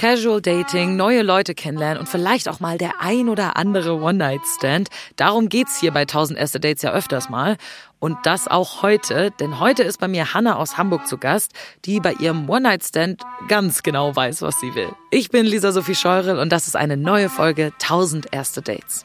Casual Dating, neue Leute kennenlernen und vielleicht auch mal der ein oder andere One-Night-Stand. Darum geht's hier bei 1000 erste Dates ja öfters mal. Und das auch heute, denn heute ist bei mir Hanna aus Hamburg zu Gast, die bei ihrem One-Night-Stand ganz genau weiß, was sie will. Ich bin Lisa Sophie Scheurel und das ist eine neue Folge 1000 erste Dates.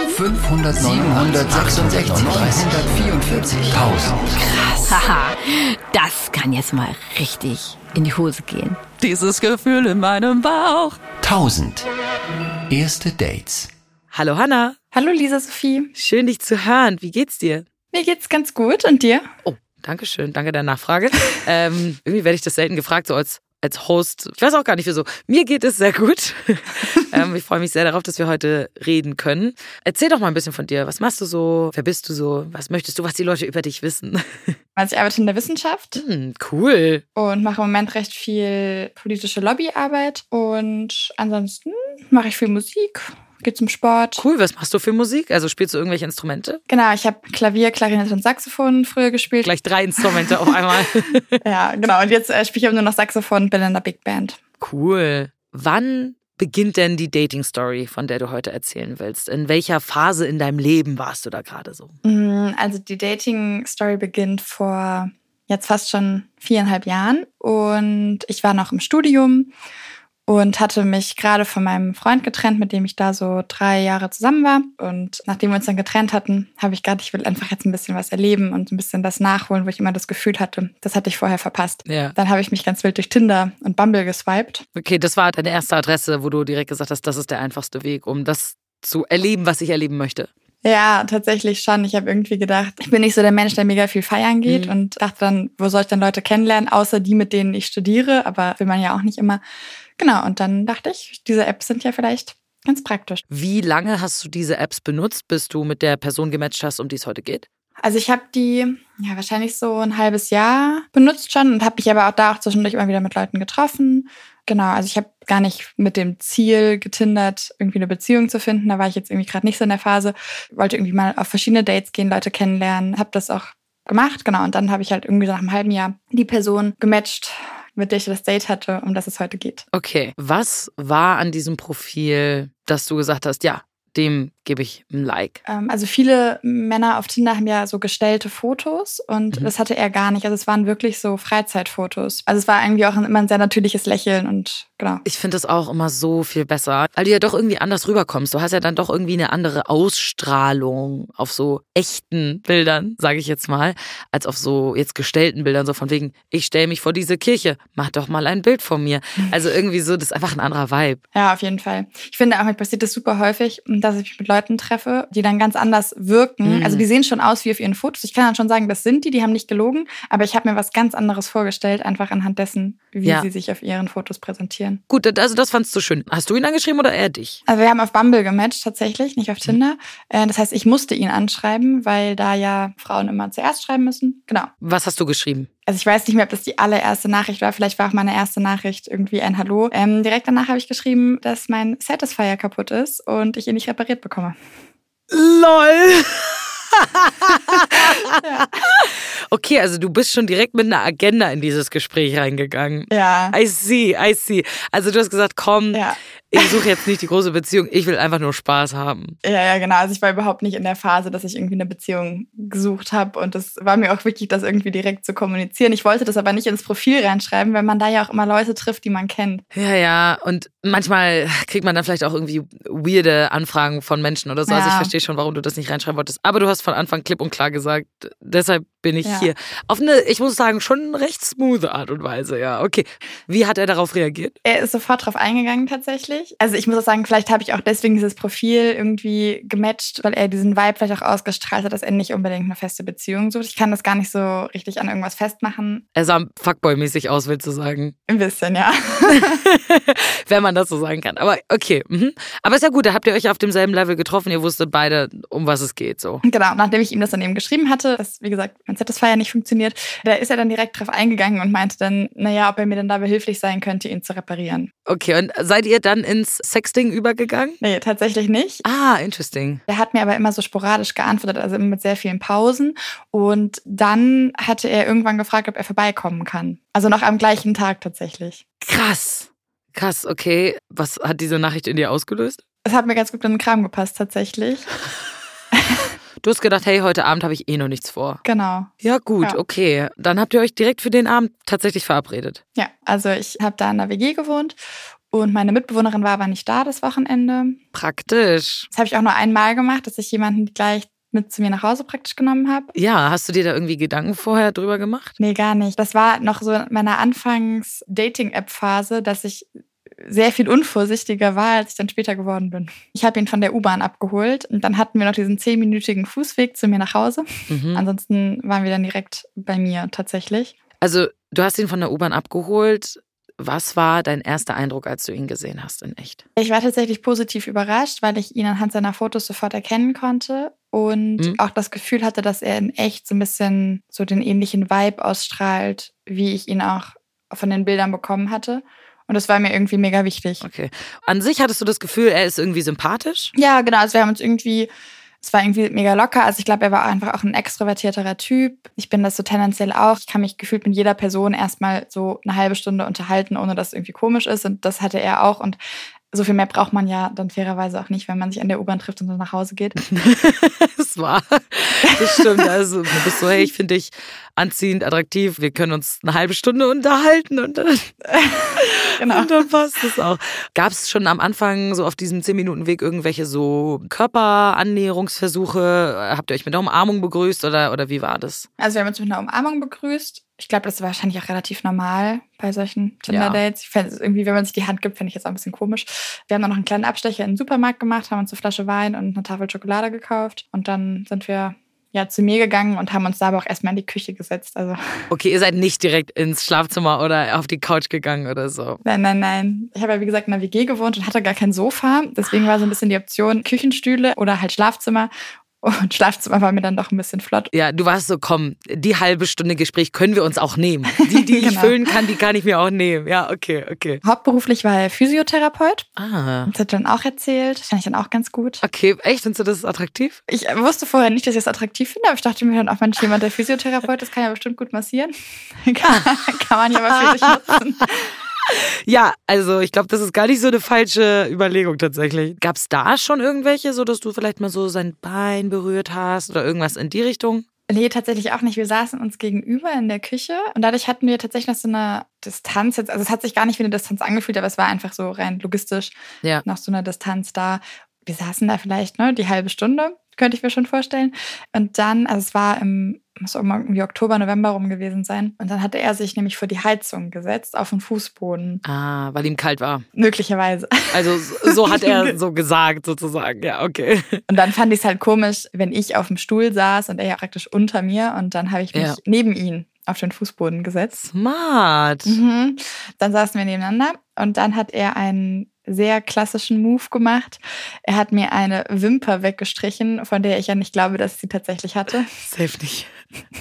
500, 766, 344, 1000. Haha, das kann jetzt mal richtig in die Hose gehen. Dieses Gefühl in meinem Bauch. 1000. Erste Dates. Hallo Hanna, Hallo Lisa Sophie. schön dich zu hören. Wie geht's dir? Mir geht's ganz gut und dir? Oh, danke schön, danke der Nachfrage. ähm, irgendwie werde ich das selten gefragt, so als, als Host. Ich weiß auch gar nicht wieso. Mir geht es sehr gut. ähm, ich freue mich sehr darauf, dass wir heute reden können. Erzähl doch mal ein bisschen von dir. Was machst du so? Wer bist du so? Was möchtest du, was die Leute über dich wissen? Also ich arbeite in der Wissenschaft hm, cool. und mache im Moment recht viel politische Lobbyarbeit und ansonsten mache ich viel Musik, gehe zum Sport. Cool, was machst du für Musik? Also spielst du irgendwelche Instrumente? Genau, ich habe Klavier, Klarinette und Saxophon früher gespielt. Gleich drei Instrumente auf einmal. Ja, genau. Und jetzt äh, spiele ich aber nur noch Saxophon und bin in der Big Band. Cool. Wann beginnt denn die Dating-Story, von der du heute erzählen willst? In welcher Phase in deinem Leben warst du da gerade so? Mm, Also die Dating-Story beginnt vor jetzt fast schon viereinhalb Jahren und ich war noch im Studium und hatte mich gerade von meinem Freund getrennt, mit dem ich da so drei Jahre zusammen war. Und nachdem wir uns dann getrennt hatten, habe ich gerade, ich will einfach jetzt ein bisschen was erleben und ein bisschen das nachholen, wo ich immer das Gefühl hatte, das hatte ich vorher verpasst. Ja. Dann habe ich mich ganz wild durch Tinder und Bumble geswiped. Okay, das war deine erste Adresse, wo du direkt gesagt hast, das ist der einfachste Weg, um das zu erleben, was ich erleben möchte. Ja, tatsächlich schon. Ich habe irgendwie gedacht, ich bin nicht so der Mensch, der mega viel feiern geht Mhm. und dachte dann, wo soll ich denn Leute kennenlernen, außer die, mit denen ich studiere, aber will man ja auch nicht immer. Genau, und dann dachte ich, diese Apps sind ja vielleicht ganz praktisch. Wie lange hast du diese Apps benutzt, bis du mit der Person gematcht hast, um die es heute geht? Also ich habe die ja wahrscheinlich so ein halbes Jahr benutzt schon und habe mich aber auch da auch zwischendurch immer wieder mit Leuten getroffen. Genau, also ich habe gar nicht mit dem Ziel getindert, irgendwie eine Beziehung zu finden. Da war ich jetzt irgendwie gerade nicht so in der Phase. Wollte irgendwie mal auf verschiedene Dates gehen, Leute kennenlernen, habe das auch gemacht, genau. Und dann habe ich halt irgendwie nach einem halben Jahr die Person gematcht, mit der ich das Date hatte, um das es heute geht. Okay, was war an diesem Profil, dass du gesagt hast, ja, dem gebe ich ein Like? Ähm, also viele Männer auf Tinder haben ja so gestellte Fotos und Mhm. das hatte er gar nicht. Also es waren wirklich so Freizeitfotos. Also es war irgendwie auch immer ein sehr natürliches Lächeln und genau. Ich finde das auch immer so viel besser, weil du ja doch irgendwie anders rüberkommst. Du hast ja dann doch irgendwie eine andere Ausstrahlung auf so echten Bildern, sage ich jetzt mal, als auf so jetzt gestellten Bildern, so von wegen, ich stelle mich vor diese Kirche, mach doch mal ein Bild von mir. Also irgendwie so, das ist einfach ein anderer Vibe. Ja, auf jeden Fall. Ich finde auch, mir passiert das super häufig, dass ich mich mit Leuten treffe, die dann ganz anders wirken. Mhm. Also die sehen schon aus wie auf ihren Fotos. Ich kann dann schon sagen, das sind die, die haben nicht gelogen, aber ich habe mir was ganz anderes vorgestellt, einfach anhand dessen, wie Ja. sie sich auf ihren Fotos präsentieren. Gut, also das fandst du schön. Hast du ihn angeschrieben oder er dich? Also wir haben auf Bumble gematcht tatsächlich, nicht auf Tinder. Äh, Das heißt, ich musste ihn anschreiben, weil da ja Frauen immer zuerst schreiben müssen. Genau. Was hast du geschrieben? Also ich weiß nicht mehr, ob das die allererste Nachricht war. Vielleicht war auch meine erste Nachricht irgendwie ein Hallo. Ähm, direkt danach habe ich geschrieben, dass mein Satisfier kaputt ist und ich ihn nicht repariert bekomme. LOL. Okay, also du bist schon direkt mit einer Agenda in dieses Gespräch reingegangen. Ja. I see, I see. Also du hast gesagt, komm, Ja. Ich suche jetzt nicht die große Beziehung, ich will einfach nur Spaß haben. Ja, ja, genau. Also ich war überhaupt nicht in der Phase, dass ich irgendwie eine Beziehung gesucht habe. Und das war mir auch wichtig, das irgendwie direkt zu kommunizieren. Ich wollte das aber nicht ins Profil reinschreiben, weil man da ja auch immer Leute trifft, die man kennt. Ja, ja. Und manchmal kriegt man dann vielleicht auch irgendwie weirde Anfragen von Menschen oder so. Also ich Ja. verstehe schon, warum du das nicht reinschreiben wolltest. Aber du hast von Anfang klipp und klar gesagt, deshalb bin ich Ja. hier. Auf eine, ich muss sagen, schon recht smooth Art und Weise, ja. Okay. Wie hat er darauf reagiert? Er ist sofort drauf eingegangen tatsächlich. Tatsächlich. Also ich muss auch sagen, vielleicht habe ich auch deswegen dieses Profil irgendwie gematcht, weil er diesen Vibe vielleicht auch ausgestrahlt hat, dass er nicht unbedingt eine feste Beziehung sucht. Ich kann das gar nicht so richtig an irgendwas festmachen. Er sah Fuckboy-mäßig aus, willst du sagen? Ein bisschen, ja. Wenn man das so sagen kann. Aber okay. Mhm. Aber ist ja gut, da habt ihr euch auf demselben Level getroffen. Ihr wusstet beide, um was es geht. So. Genau, nachdem ich ihm das dann eben geschrieben hatte, dass, wie gesagt, mein Satisfier nicht funktioniert, da ist er dann direkt drauf eingegangen und meinte dann, naja, ob er mir denn da behilflich sein könnte, ihn zu reparieren. Okay, und seid ihr dann ins Sexting übergegangen? Nee, tatsächlich nicht. Ah, interesting. Er hat mir aber immer so sporadisch geantwortet, also immer mit sehr vielen Pausen. Und dann hatte er irgendwann gefragt, ob er vorbeikommen kann. Also noch am gleichen Tag tatsächlich. Krass. Krass, okay. Was hat diese Nachricht in dir ausgelöst? Es hat mir ganz gut in den Kram gepasst, tatsächlich. Du hast gedacht, hey, heute Abend habe ich eh noch nichts vor. Genau. Ja, gut, Ja. okay. Dann habt ihr euch direkt für den Abend tatsächlich verabredet. Ja, also ich habe da in der WG gewohnt und meine Mitbewohnerin war aber nicht da das Wochenende. Praktisch. Das habe ich auch nur einmal gemacht, dass ich jemanden gleich mit zu mir nach Hause praktisch genommen habe. Ja, hast du dir da irgendwie Gedanken vorher drüber gemacht? Nee, gar nicht. Das war noch so in meiner Anfangs-Dating-App-Phase, dass ich sehr viel unvorsichtiger war, als ich dann später geworden bin. Ich habe ihn von der U-Bahn abgeholt und dann hatten wir noch diesen zehnminütigen Fußweg zu mir nach Hause. Mhm. Ansonsten waren wir dann direkt bei mir tatsächlich. Also, du hast ihn von der U-Bahn abgeholt. Was war dein erster Eindruck, als du ihn gesehen hast in echt? Ich war tatsächlich positiv überrascht, weil ich ihn anhand seiner Fotos sofort erkennen konnte und Mhm. auch das Gefühl hatte, dass er in echt so ein bisschen so den ähnlichen Vibe ausstrahlt, wie ich ihn auch von den Bildern bekommen hatte. Und das war mir irgendwie mega wichtig. Okay. An sich hattest du das Gefühl, er ist irgendwie sympathisch? Ja, genau. Also wir haben uns irgendwie, es war irgendwie mega locker. Also ich glaube, er war einfach auch ein extrovertierterer Typ. Ich bin das so tendenziell auch. Ich kann mich gefühlt mit jeder Person erstmal so eine halbe Stunde unterhalten, ohne dass es irgendwie komisch ist. Und das hatte er auch. Und so viel mehr braucht man ja dann fairerweise auch nicht, wenn man sich an der U-Bahn trifft und dann nach Hause geht. Das war. Das stimmt. Also, du bist so, hey, ich finde dich anziehend, attraktiv. Wir können uns eine halbe Stunde unterhalten und dann, Genau. und dann passt es auch. Gab es schon am Anfang so auf diesem 10-Minuten-Weg irgendwelche so Körperannäherungsversuche? Habt ihr euch mit der Umarmung begrüßt oder, oder wie war das? Also wir haben uns mit einer Umarmung begrüßt. Ich glaube, das ist wahrscheinlich auch relativ normal bei solchen Tinder-Dates. Ich fände es irgendwie, wenn man sich die Hand gibt, finde ich jetzt auch ein bisschen komisch. Wir haben dann noch einen kleinen Abstecher in den Supermarkt gemacht, haben uns eine Flasche Wein und eine Tafel Schokolade gekauft. Und dann sind wir ja zu mir gegangen und haben uns da aber auch erstmal in die Küche gesetzt. Also Okay, ihr seid nicht direkt ins Schlafzimmer oder auf die Couch gegangen oder so. nein, nein, nein. Ich habe ja wie gesagt in einer WG gewohnt und hatte gar kein Sofa. Deswegen war so ein bisschen die Option Küchenstühle oder halt Schlafzimmer. Und Schlafzimmer war mir dann doch ein bisschen flott. Ja, du warst so, komm, die halbe Stunde Gespräch können wir uns auch nehmen. Die, die ich Genau. füllen kann, die kann ich mir auch nehmen. Ja, okay, okay. Hauptberuflich war er Physiotherapeut. Ah. Das hat dann auch erzählt. Das fand ich dann auch ganz gut. Okay, echt? Findest du das attraktiv? Ich wusste vorher nicht, dass ich es attraktiv finde, aber ich dachte mir dann auch, Mensch, jemand, der Physiotherapeut ist, kann ja bestimmt gut massieren. kann, kann man ja aber für sich nutzen. Ja, also ich glaube, das ist gar nicht so eine falsche Überlegung tatsächlich. Gab es da schon irgendwelche, so dass du vielleicht mal so sein Bein berührt hast oder irgendwas in die Richtung? Nee, tatsächlich auch nicht. Wir saßen uns gegenüber in der Küche und dadurch hatten wir tatsächlich noch so eine Distanz jetzt. Also es hat sich gar nicht wie eine Distanz angefühlt, aber es war einfach so rein logistisch Ja. noch so eine Distanz da. Wir saßen da vielleicht ne, die halbe Stunde, könnte ich mir schon vorstellen. Und dann, also es war im, muss auch mal irgendwie Oktober, November rum gewesen sein. Und dann hatte er sich nämlich vor die Heizung gesetzt, auf den Fußboden. Ah, weil ihm kalt war. Möglicherweise. Also so so hat er so gesagt sozusagen. Ja, okay. Und dann fand ich es halt komisch, wenn ich auf dem Stuhl saß und er ja praktisch unter mir und dann habe ich mich Ja. neben ihn auf den Fußboden gesetzt. Smart. Mhm. Dann saßen wir nebeneinander und dann hat er einen sehr klassischen Move gemacht. Er hat mir eine Wimper weggestrichen, von der ich ja nicht glaube, dass ich sie tatsächlich hatte. Safe nicht.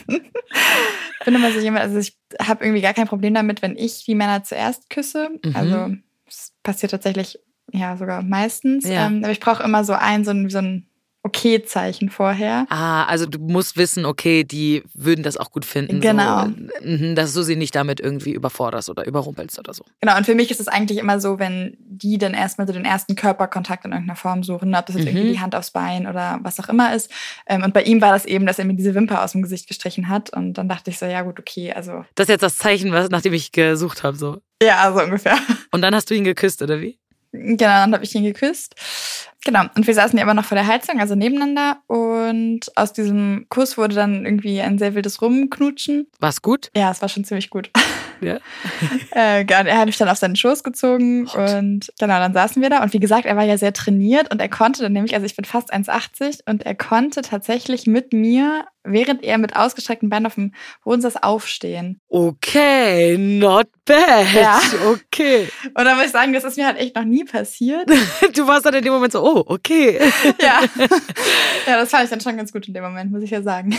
Ich bin immer so jemand, also ich habe irgendwie gar kein Problem damit, wenn ich die Männer zuerst küsse. Mhm. Also es passiert tatsächlich ja sogar meistens. Ja. Ähm, aber ich brauche immer so ein, so ein, so ein Okay-Zeichen vorher. Ah, also du musst wissen, okay, die würden das auch gut finden. Genau. So, mhm, dass du sie nicht damit irgendwie überforderst oder überrumpelst oder so. Genau, und für mich ist es eigentlich immer so, wenn die dann erstmal so den ersten Körperkontakt in irgendeiner Form suchen, ob das jetzt Mhm. irgendwie die Hand aufs Bein oder was auch immer ist. Ähm, Und bei ihm war das eben, dass er mir diese Wimper aus dem Gesicht gestrichen hat. Und dann dachte ich so, ja gut, okay, also Das ist jetzt das Zeichen, was, nach dem ich gesucht habe. So. ja, so ungefähr. Und dann hast du ihn geküsst, oder wie? Genau, dann habe ich ihn geküsst. Genau, und wir saßen ja immer noch vor der Heizung, also nebeneinander. Und aus diesem Kuss wurde dann irgendwie ein sehr wildes Rumknutschen. War's gut? Ja, es war schon ziemlich gut. Ja. Äh, genau, er hat mich dann auf seinen Schoß gezogen und genau, dann saßen wir da. Und wie gesagt, er war ja sehr trainiert und er konnte dann nämlich, also ich bin fast 1,80 und er konnte tatsächlich mit mir, während er mit ausgestreckten Beinen auf dem Boden saß, aufstehen. Okay, not bad. Ja. Okay. Und da muss ich sagen, das ist mir halt echt noch nie passiert. Du warst dann in dem Moment so, oh, okay. ja. ja, das fand ich dann schon ganz gut in dem Moment, muss ich ja sagen.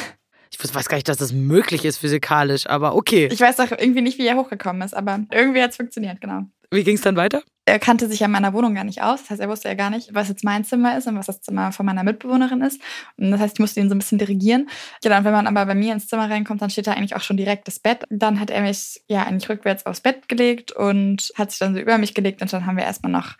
Ich weiß gar nicht, dass das möglich ist physikalisch, aber okay. Ich weiß auch irgendwie nicht, wie er hochgekommen ist, aber irgendwie hat es funktioniert, genau. Wie ging es dann weiter? Er kannte sich ja in meiner Wohnung gar nicht aus. Das heißt, er wusste ja gar nicht, was jetzt mein Zimmer ist und was das Zimmer von meiner Mitbewohnerin ist. Und das heißt, ich musste ihn so ein bisschen dirigieren. Genau, und wenn man aber bei mir ins Zimmer reinkommt, dann steht da eigentlich auch schon direkt das Bett. Dann hat er mich ja eigentlich rückwärts aufs Bett gelegt und hat sich dann so über mich gelegt und dann haben wir erstmal noch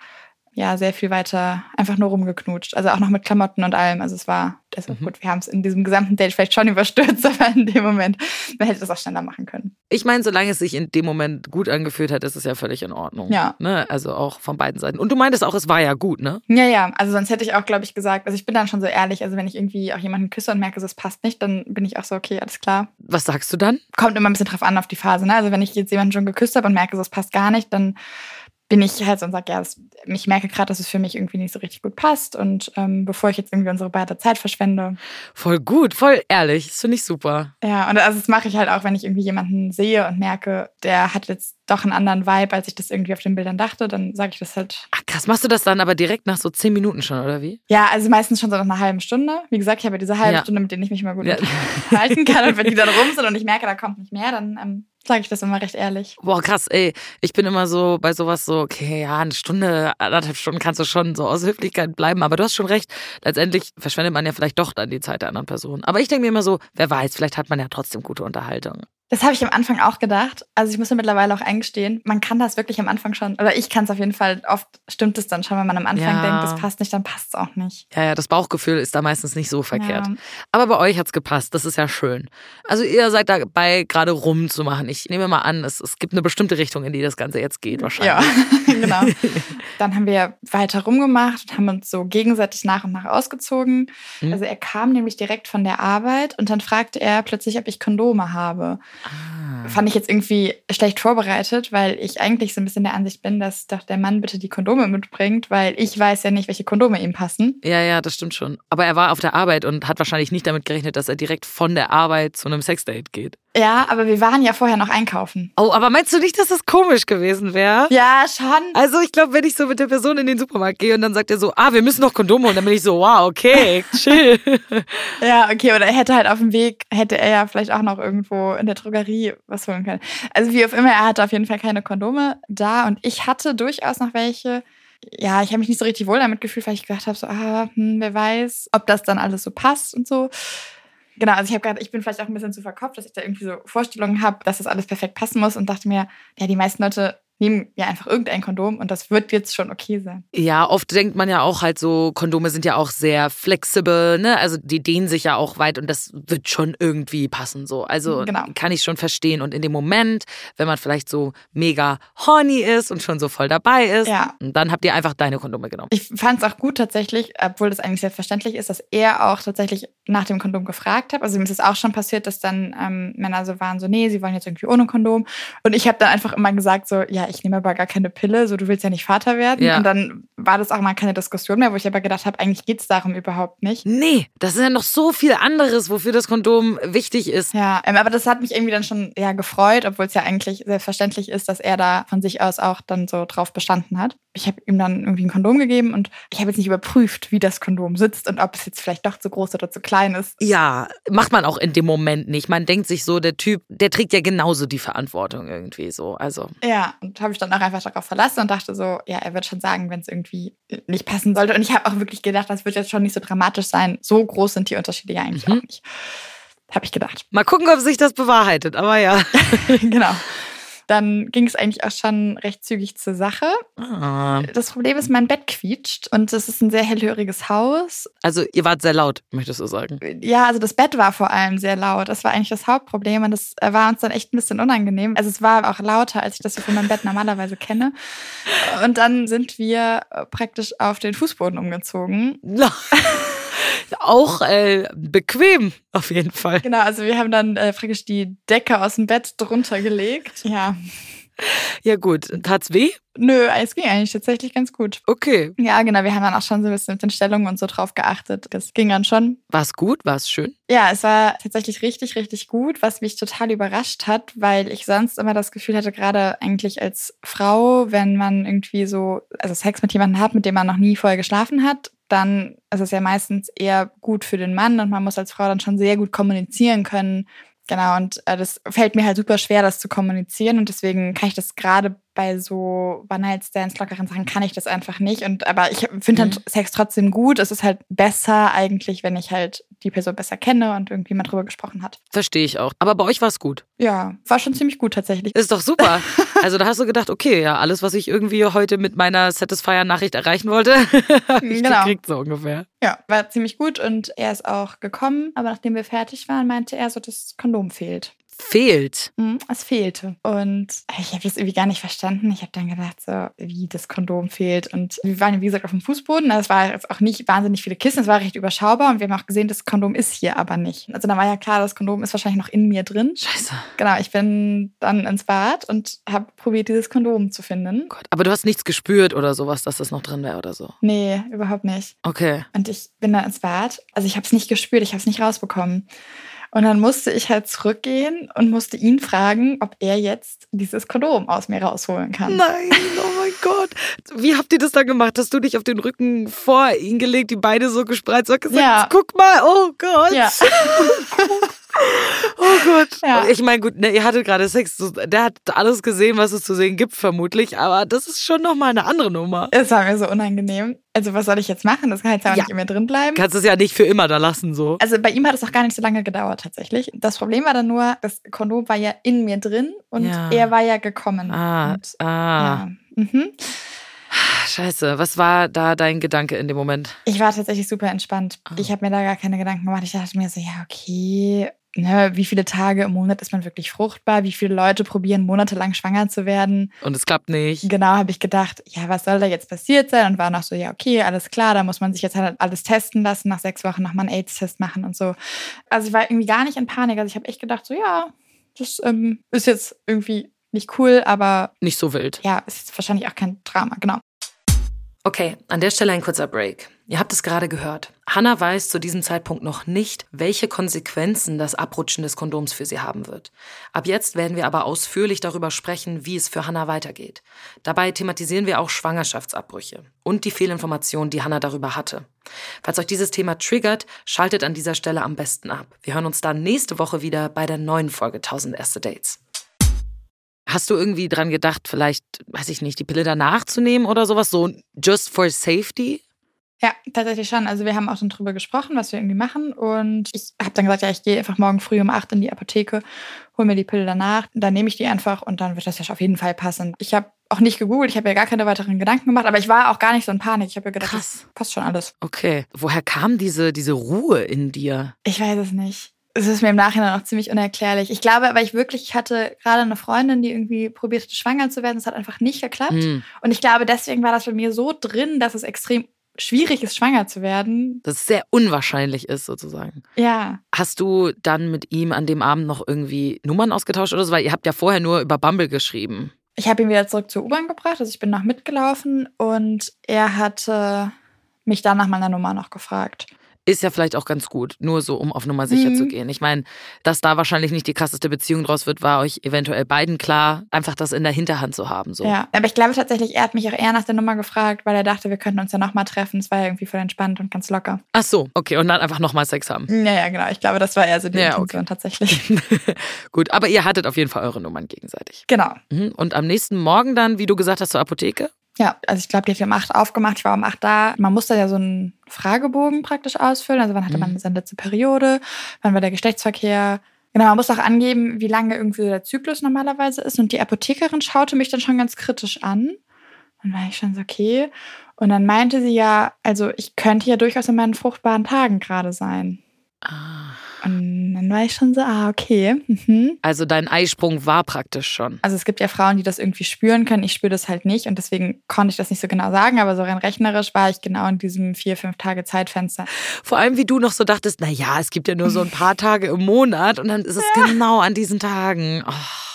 ja, sehr viel weiter einfach nur rumgeknutscht. Also auch noch mit Klamotten und allem. Also es war, also Mhm. gut, wir haben es in diesem gesamten Date vielleicht schon überstürzt, aber in dem Moment, man hätte das auch schneller machen können. Ich meine, solange es sich in dem Moment gut angefühlt hat, ist es ja völlig in Ordnung. Ja. Ne? Also auch von beiden Seiten. Und du meintest auch, es war ja gut, ne? Ja, ja, also sonst hätte ich auch, glaube ich, gesagt, also ich bin dann schon so ehrlich, also wenn ich irgendwie auch jemanden küsse und merke, es passt nicht, dann bin ich auch so, okay, alles klar. Was sagst du dann? Kommt immer ein bisschen drauf an auf die Phase, ne? Also wenn ich jetzt jemanden schon geküsst habe und merke, es passt gar nicht, dann bin ich halt so und sage, ja, das, ich merke gerade, dass es für mich irgendwie nicht so richtig gut passt und ähm, bevor ich jetzt irgendwie unsere beide Zeit verschwende. Voll gut, voll ehrlich. Das finde ich super. Ja, und also das mache ich halt auch, wenn ich irgendwie jemanden sehe und merke, der hat jetzt doch einen anderen Vibe, als ich das irgendwie auf den Bildern dachte, dann sage ich das halt. Ach krass, machst du das dann aber direkt nach so zehn Minuten schon, oder wie? Ja, also meistens schon so nach einer halben Stunde. Wie gesagt, ich habe ja diese halbe Ja. Stunde, mit denen ich mich mal gut Ja. halten kann. Und wenn die dann rum sind und ich merke, da kommt nicht mehr, dann ähm, sage ich das immer recht ehrlich. Boah, krass, ey. Ich bin immer so bei sowas so, okay, ja, eine Stunde, anderthalb Stunden kannst du schon so aus Höflichkeit bleiben. Aber du hast schon recht. Letztendlich verschwendet man ja vielleicht doch dann die Zeit der anderen Person. Aber ich denke mir immer so, wer weiß, vielleicht hat man ja trotzdem gute Unterhaltung. Das habe ich am Anfang auch gedacht. Also ich muss mir mittlerweile auch eingestehen, man kann das wirklich am Anfang schon, oder ich kann es auf jeden Fall, oft stimmt es dann schon, wenn man am Anfang Ja. denkt, das passt nicht, dann passt es auch nicht. Ja, ja, das Bauchgefühl ist da meistens nicht so verkehrt. Ja. Aber bei euch hat's gepasst, das ist ja schön. Also ihr seid dabei, gerade rumzumachen. Ich nehme mal an, es, es gibt eine bestimmte Richtung, in die das Ganze jetzt geht wahrscheinlich. Ja, genau. Dann haben wir weiter rumgemacht und haben uns so gegenseitig nach und nach ausgezogen. Mhm. Also er kam nämlich direkt von der Arbeit und dann fragte er plötzlich, ob ich Kondome habe. Ah. Fand ich jetzt irgendwie schlecht vorbereitet, weil ich eigentlich so ein bisschen der Ansicht bin, dass doch der Mann bitte die Kondome mitbringt, weil ich weiß ja nicht, welche Kondome ihm passen. Ja, ja, das stimmt schon. Aber er war auf der Arbeit und hat wahrscheinlich nicht damit gerechnet, dass er direkt von der Arbeit zu einem Sexdate geht. Ja, aber wir waren ja vorher noch einkaufen. Oh, aber meinst du nicht, dass das komisch gewesen wäre? Ja, schon. Also ich glaube, wenn ich so mit der Person in den Supermarkt gehe und dann sagt er so, ah, wir müssen noch Kondome und dann bin ich so, wow, okay, chill. Ja, okay, oder er hätte halt auf dem Weg, hätte er ja vielleicht auch noch irgendwo in der Drogerie was holen können. Also wie auch immer, er hatte auf jeden Fall keine Kondome da und ich hatte durchaus noch welche. Ja, ich habe mich nicht so richtig wohl damit gefühlt, weil ich gedacht habe, so, ah, hm, wer weiß, ob das dann alles so passt und so. Genau, also ich habe gerade, ich bin vielleicht auch ein bisschen zu verkopft, dass ich da irgendwie so Vorstellungen habe, dass das alles perfekt passen muss und dachte mir, ja, die meisten Leute nehmen ja einfach irgendein Kondom und das wird jetzt schon okay sein. Ja, oft denkt man ja auch halt so, Kondome sind ja auch sehr flexibel, ne? Also die dehnen sich ja auch weit und das wird schon irgendwie passen so. Also Genau. kann ich schon verstehen. Und in dem Moment, wenn man vielleicht so mega horny ist und schon so voll dabei ist, Ja. dann habt ihr einfach deine Kondome genommen. Ich fand es auch gut tatsächlich, obwohl das eigentlich selbstverständlich ist, dass er auch tatsächlich nach dem Kondom gefragt hat. Also ihm ist es auch schon passiert, dass dann ähm, Männer so waren, so nee, sie wollen jetzt irgendwie ohne Kondom. Und ich habe dann einfach immer gesagt so, ja, ich nehme aber gar keine Pille, so du willst ja nicht Vater werden. Ja. Und dann war das auch mal keine Diskussion mehr, wo ich aber gedacht habe, eigentlich geht's darum überhaupt nicht. Nee, das ist ja noch so viel anderes, wofür das Kondom wichtig ist. Ja, ähm, aber das hat mich irgendwie dann schon ja gefreut, obwohl es ja eigentlich selbstverständlich ist, dass er da von sich aus auch dann so drauf bestanden hat. Ich habe ihm dann irgendwie ein Kondom gegeben und ich habe jetzt nicht überprüft, wie das Kondom sitzt und ob es jetzt vielleicht doch zu groß oder zu klein ist. Ja, macht man auch in dem Moment nicht. Man denkt sich so, der Typ, der trägt ja genauso die Verantwortung irgendwie so. Also, Ja, und habe ich dann auch einfach darauf verlassen und dachte so, ja, er wird schon sagen, wenn es irgendwie nicht passen sollte. Und ich habe auch wirklich gedacht, das wird jetzt schon nicht so dramatisch sein. So groß sind die Unterschiede ja eigentlich Mhm. auch nicht. Habe ich gedacht. mal gucken, ob sich das bewahrheitet. Aber ja. genau. Dann ging es eigentlich auch schon recht zügig zur Sache. Ah. Das Problem ist, mein Bett quietscht und es ist ein sehr hellhöriges Haus. Also, ihr wart sehr laut, möchtest du sagen. Ja, also das Bett war vor allem sehr laut. Das war eigentlich das Hauptproblem und das äh, war uns dann echt ein bisschen unangenehm. Also es war auch lauter, als ich das von meinem Bett normalerweise kenne. Und dann sind wir äh, praktisch auf den Fußboden umgezogen. Auch äh, bequem, auf jeden Fall. Genau, also wir haben dann äh, praktisch die Decke aus dem Bett drunter gelegt. Ja. Ja, gut. Tat's weh? Nö, es ging eigentlich tatsächlich ganz gut. Okay. Ja, genau, wir haben dann auch schon so ein bisschen mit den Stellungen und so drauf geachtet. Das ging dann schon. War's gut? War's schön? Ja, es war tatsächlich richtig, richtig gut, was mich total überrascht hat, weil ich sonst immer das Gefühl hatte, gerade eigentlich als Frau, wenn man irgendwie so, also Sex mit jemandem hat, mit dem man noch nie vorher geschlafen hat, dann ist es ja meistens eher gut für den Mann und man muss als Frau dann schon sehr gut kommunizieren können. Genau, und äh, das fällt mir halt super schwer, das zu kommunizieren und deswegen kann ich das gerade bei so One-Night-Stands, lockeren Sachen kann ich das einfach nicht. Und aber ich finde Mhm. Sex trotzdem gut. Es ist halt besser eigentlich, wenn ich halt die Person besser kenne und irgendwie mal drüber gesprochen hat. Verstehe ich auch. Aber bei euch war's gut. Ja, war schon ziemlich gut tatsächlich. Ist doch super. Also da hast du gedacht, okay, ja, alles, was ich irgendwie heute mit meiner Satisfier-Nachricht erreichen wollte, habe ich Genau. gekriegt, so ungefähr. Ja, war ziemlich gut und er ist auch gekommen. Aber nachdem wir fertig waren, meinte er so, das Kondom fehlt. Fehlt. Mhm, Es fehlte. Und ich habe das irgendwie gar nicht verstanden. Ich habe dann gedacht, so, wie das Kondom fehlt. Und wir waren, wie gesagt, auf dem Fußboden. Es war jetzt auch nicht wahnsinnig viele Kissen. Es war recht überschaubar. Und wir haben auch gesehen, das Kondom ist hier aber nicht. Also dann war ja klar, das Kondom ist wahrscheinlich noch in mir drin. Scheiße. Genau, ich bin dann ins Bad und habe probiert, dieses Kondom zu finden. Gott. Aber du hast nichts gespürt oder sowas, dass das noch drin wäre oder so. Nee, überhaupt nicht. Okay. Und ich bin dann ins Bad. Also ich habe es nicht gespürt, ich habe es nicht rausbekommen. Und dann musste ich halt zurückgehen und musste ihn fragen, ob er jetzt dieses Kondom aus mir rausholen kann. Nein, oh mein Gott. Wie habt ihr das dann gemacht? Hast du dich auf den Rücken vor ihn gelegt, die Beine so gespreizt und gesagt, Ja. guck mal, oh Gott. Ja. Oh Gott. Ja. Ich meine, gut, ne, ihr hattet gerade Sex. Der hat alles gesehen, was es zu sehen gibt, vermutlich. Aber das ist schon nochmal eine andere Nummer. Es war mir so unangenehm. Also was soll ich jetzt machen? Das kann jetzt auch Ja. nicht in mir drin bleiben. Kannst es ja nicht für immer da lassen, so. Also bei ihm hat es auch gar nicht so lange gedauert tatsächlich. Das Problem war dann nur, das Kondom war ja in mir drin und Ja. er war ja gekommen. Ah, und, ah. ja. Mhm. Scheiße. Was war da dein Gedanke in dem Moment? Ich war tatsächlich super entspannt. Ah. Ich habe mir da gar keine Gedanken gemacht. Ich dachte mir so, ja, okay, ne, wie viele Tage im Monat ist man wirklich fruchtbar? Wie viele Leute probieren monatelang schwanger zu werden? Und es klappt nicht. Genau, habe ich gedacht, ja, was soll da jetzt passiert sein? Und war noch so, ja, okay, alles klar, da muss man sich jetzt halt alles testen lassen, nach sechs Wochen nochmal einen AIDS-Test machen und so. Also ich war irgendwie gar nicht in Panik. Also ich habe echt gedacht, so, ja, das ähm, ist jetzt irgendwie nicht cool, aber Nicht so wild. ja, ist jetzt wahrscheinlich auch kein Drama, genau. Okay, an der Stelle ein kurzer Break. Ihr habt es gerade gehört. Hannah weiß zu diesem Zeitpunkt noch nicht, welche Konsequenzen das Abrutschen des Kondoms für sie haben wird. Ab jetzt werden wir aber ausführlich darüber sprechen, wie es für Hannah weitergeht. Dabei thematisieren wir auch Schwangerschaftsabbrüche und die Fehlinformationen, die Hannah darüber hatte. Falls euch dieses Thema triggert, schaltet an dieser Stelle am besten ab. Wir hören uns dann nächste Woche wieder bei der neuen Folge 1000 erste Dates. Hast du irgendwie dran gedacht, vielleicht, weiß ich nicht, die Pille danach zu nehmen oder sowas? So just for safety? Ja, tatsächlich schon. Also wir haben auch dann drüber gesprochen, was wir irgendwie machen. Und ich habe dann gesagt, ja, ich gehe einfach morgen früh um acht in die Apotheke, hole mir die Pille danach, dann nehme ich die einfach und dann wird das ja auf jeden Fall passen. Ich habe auch nicht gegoogelt, ich habe ja gar keine weiteren Gedanken gemacht, aber ich war auch gar nicht so in Panik. Ich habe ja gedacht, Krass. das passt schon alles. Okay. Woher kam diese, diese Ruhe in dir? Ich weiß es nicht. Es ist mir im Nachhinein auch ziemlich unerklärlich. Ich glaube, weil ich wirklich, ich hatte gerade eine Freundin, die irgendwie probierte, schwanger zu werden. Es hat einfach nicht geklappt. Hm, Und ich glaube, deswegen war das bei mir so drin, dass es extrem schwierig ist, schwanger zu werden. dass es sehr unwahrscheinlich ist, sozusagen. Ja. Hast du dann mit ihm an dem Abend noch irgendwie Nummern ausgetauscht oder so? Weil ihr habt ja vorher nur über Bumble geschrieben. Ich habe ihn wieder zurück zur U-Bahn gebracht, also ich bin noch mitgelaufen und er hatte mich dann nach meiner Nummer noch gefragt. Ist ja vielleicht auch ganz gut, nur so, um auf Nummer sicher Mhm. zu gehen. Ich meine, dass da wahrscheinlich nicht die krasseste Beziehung draus wird, war euch eventuell beiden klar, einfach das in der Hinterhand zu haben. So. Ja, aber ich glaube tatsächlich, er hat mich auch eher nach der Nummer gefragt, weil er dachte, wir könnten uns ja nochmal treffen. Es war ja irgendwie voll entspannt und ganz locker. Ach so, okay, und dann einfach nochmal Sex haben. Ja, ja, genau. Ich glaube, das war eher so die Ja, Intention tatsächlich. Gut, aber ihr hattet auf jeden Fall eure Nummern gegenseitig. Genau. Mhm. Und am nächsten Morgen dann, wie du gesagt hast, zur Apotheke? Ja, also ich glaube, die hat um acht aufgemacht, ich war um acht da. Man musste ja so einen Fragebogen praktisch ausfüllen. Also wann hatte man seine letzte Periode, wann war der Geschlechtsverkehr. Genau, man muss auch angeben, wie lange irgendwie der Zyklus normalerweise ist. Und die Apothekerin schaute mich dann schon ganz kritisch an. Dann war ich schon so, okay. Und dann meinte sie ja, also ich könnte ja durchaus in meinen fruchtbaren Tagen gerade sein. Ah. Und dann war ich schon so, ah, okay. Mhm. Also dein Eisprung war praktisch schon. Also es gibt ja Frauen, die das irgendwie spüren können. Ich spüre das halt nicht und deswegen konnte ich das nicht so genau sagen, aber so rein rechnerisch war ich genau in diesem vier, fünf Tage Zeitfenster. Vor allem, wie du noch so dachtest, na ja, es gibt ja nur so ein paar Tage im Monat und dann ist es genau an diesen Tagen. Oh.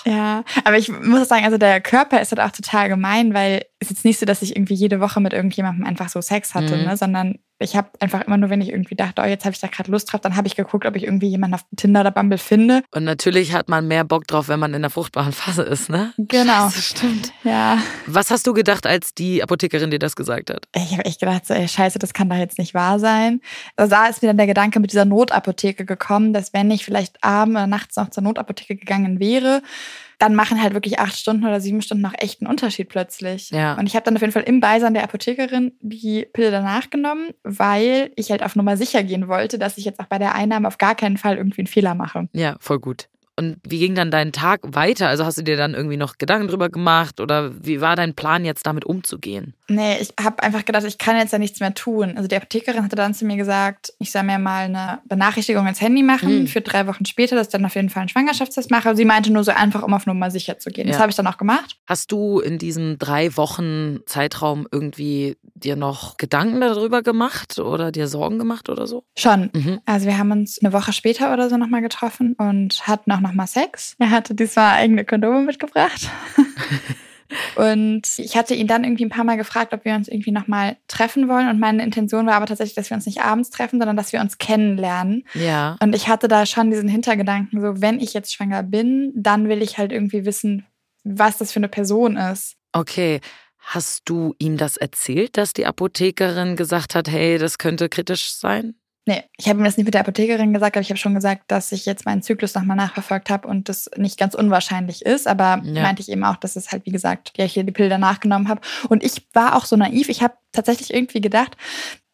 Ja, aber ich muss sagen, also der Körper ist halt auch total gemein, weil es ist jetzt nicht so, dass ich irgendwie jede Woche mit irgendjemandem einfach so Sex hatte, Mhm. ne? sondern ich habe einfach immer nur, wenn ich irgendwie dachte, oh, jetzt habe ich da gerade Lust drauf, dann habe ich geguckt, ob ich irgendwie jemanden auf Tinder oder Bumble finde. Und natürlich hat man mehr Bock drauf, wenn man in der fruchtbaren Phase ist, ne? Genau. Das stimmt. Ja, Was hast du gedacht, als die Apothekerin dir das gesagt hat? ich habe echt gedacht, so, ey, scheiße, das kann doch jetzt nicht wahr sein. Also da ist mir dann der Gedanke mit dieser Notapotheke gekommen, dass wenn ich vielleicht abends oder nachts noch zur Notapotheke gegangen wäre, dann machen halt wirklich acht Stunden oder sieben Stunden noch echt einen Unterschied plötzlich. Ja. Und ich habe dann auf jeden Fall im Beisein der Apothekerin die Pille danach genommen, weil ich halt auf Nummer sicher gehen wollte, dass ich jetzt auch bei der Einnahme auf gar keinen Fall irgendwie einen Fehler mache. Ja, voll gut. Und wie ging dann dein Tag weiter? Also hast du dir dann irgendwie noch Gedanken drüber gemacht oder wie war dein Plan jetzt damit umzugehen? Nee, ich habe einfach gedacht, ich kann jetzt ja nichts mehr tun. Also die Apothekerin hatte dann zu mir gesagt, ich soll mir mal eine Benachrichtigung ins Handy machen Mhm. für drei Wochen später, dass ich dann auf jeden Fall einen Schwangerschaftstest mache. Und sie meinte nur so einfach, um auf Nummer sicher zu gehen. Das Ja. habe ich dann auch gemacht. Hast du in diesem drei Wochen Zeitraum irgendwie dir noch Gedanken darüber gemacht oder dir Sorgen gemacht oder so? Schon. Mhm. Also wir haben uns eine Woche später oder so nochmal getroffen und hatten auch nochmal Sex. Er hatte diesmal eigene Kondome mitgebracht. und ich hatte ihn dann irgendwie ein paar Mal gefragt, ob wir uns irgendwie nochmal treffen wollen. Und meine Intention war aber tatsächlich, dass wir uns nicht abends treffen, sondern dass wir uns kennenlernen. Ja. Und ich hatte da schon diesen Hintergedanken, so wenn ich jetzt schwanger bin, dann will ich halt irgendwie wissen, was das für eine Person ist. Okay. Hast du ihm das erzählt, dass die Apothekerin gesagt hat, hey, das könnte kritisch sein? Nee, ich habe ihm das nicht mit der Apothekerin gesagt, aber ich habe schon gesagt, dass ich jetzt meinen Zyklus nochmal nachverfolgt habe und das nicht ganz unwahrscheinlich ist. Aber Ja. meinte ich eben auch, dass es halt, wie gesagt, ja, ich hier die Pille danach genommen habe. Und ich war auch so naiv. Ich habe tatsächlich irgendwie gedacht,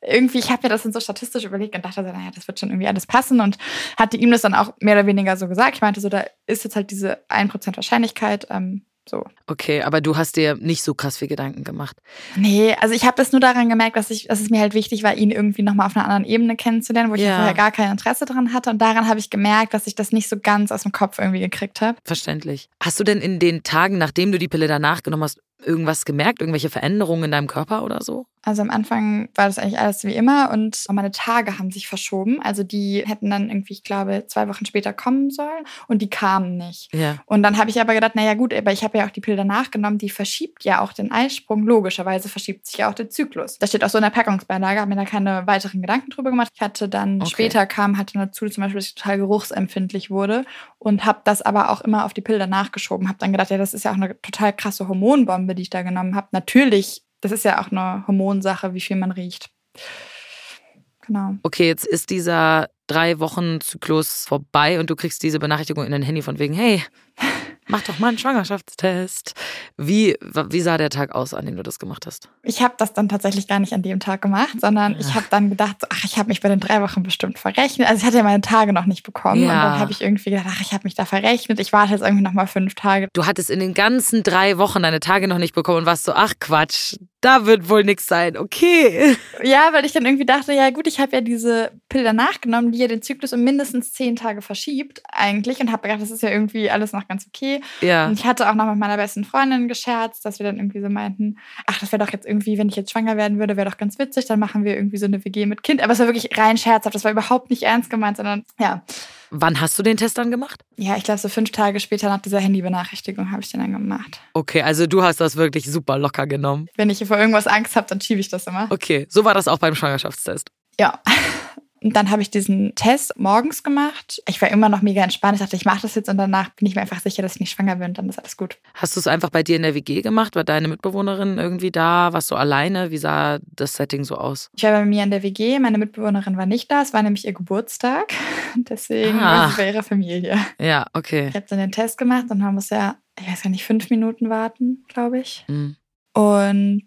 irgendwie, ich habe mir das dann so statistisch überlegt und dachte so, naja, das wird schon irgendwie alles passen und hatte ihm das dann auch mehr oder weniger so gesagt. Ich meinte so, da ist jetzt halt diese 1% Wahrscheinlichkeit, ähm, so. Okay, aber du hast dir nicht so krass viel Gedanken gemacht. Nee, also ich habe das nur daran gemerkt, dass, ich, dass es mir halt wichtig war, ihn irgendwie nochmal auf einer anderen Ebene kennenzulernen, wo ich Ja. vorher gar kein Interesse dran hatte. Und daran habe ich gemerkt, dass ich das nicht so ganz aus dem Kopf irgendwie gekriegt habe. Verständlich. Hast du denn in den Tagen, nachdem du die Pille danach genommen hast, irgendwas gemerkt? Irgendwelche Veränderungen in deinem Körper oder so? Also am Anfang war das eigentlich alles wie immer und meine Tage haben sich verschoben. Also die hätten dann irgendwie, ich glaube, zwei Wochen später kommen sollen und die kamen nicht. Ja. Und dann habe ich aber gedacht, naja gut, aber ich habe ja auch die Pille danach genommen, die verschiebt ja auch den Eisprung. Logischerweise verschiebt sich ja auch der Zyklus. Das steht auch so in der Packungsbeilage, habe mir da keine weiteren Gedanken drüber gemacht. Ich hatte dann Okay. später kam halt dazu zum Beispiel, dass ich total geruchsempfindlich wurde und habe das aber auch immer auf die Pille danach geschoben. Habe dann gedacht, ja, das ist ja auch eine total krasse Hormonbombe, die ich da genommen habe. Natürlich, das ist ja auch eine Hormonsache, wie viel man riecht. Genau. Okay, jetzt ist dieser drei Wochen Zyklus vorbei und du kriegst diese Benachrichtigung in dein Handy von wegen, hey, mach doch mal einen Schwangerschaftstest. Wie, wie sah der Tag aus, an dem du das gemacht hast? Ich habe das dann tatsächlich gar nicht an dem Tag gemacht, sondern ich habe dann gedacht, ach, ich habe mich bei den drei Wochen bestimmt verrechnet. Also ich hatte ja meine Tage noch nicht bekommen und Ja. dann habe ich irgendwie gedacht, ach, ich habe mich da verrechnet. Ich warte jetzt irgendwie noch mal fünf Tage. Du hattest in den ganzen drei Wochen deine Tage noch nicht bekommen und warst so, ach Quatsch, da wird wohl nichts sein. Okay. Ja, weil ich dann irgendwie dachte, ja gut, ich habe ja diese Pille danach genommen, die ja den Zyklus um mindestens zehn Tage verschiebt eigentlich und habe gedacht, das ist ja irgendwie alles noch ganz okay. Ja. Und ich hatte auch noch mit meiner besten Freundin gescherzt, dass wir dann irgendwie so meinten, ach, das wäre doch jetzt irgendwie, wenn ich jetzt schwanger werden würde, wäre doch ganz witzig, dann machen wir irgendwie so eine WG mit Kind. Aber es war wirklich rein scherzhaft, das war überhaupt nicht ernst gemeint, sondern ja. Wann hast du den Test dann gemacht? Ja, ich glaube, so fünf Tage später nach dieser Handybenachrichtigung habe ich den dann gemacht. Okay, also du hast das wirklich super locker genommen. Wenn ich vor irgendwas Angst habe, dann schiebe ich das immer. Okay, so war das auch beim Schwangerschaftstest. Ja. Und dann habe ich diesen Test morgens gemacht. Ich war immer noch mega entspannt. Ich dachte, ich mache das jetzt und danach bin ich mir einfach sicher, dass ich nicht schwanger bin und dann ist alles gut. Hast du es einfach bei dir in der WG gemacht? War deine Mitbewohnerin irgendwie da? Warst du alleine? Wie sah das Setting so aus? Ich war bei mir in der WG, meine Mitbewohnerin war nicht da, es war nämlich ihr Geburtstag. Deswegen Ah. war sie bei ihrer Familie. Ja, okay. Ich habe dann den Test gemacht und man muss ja, ich weiß gar nicht, fünf Minuten warten, glaube ich. Mhm. Und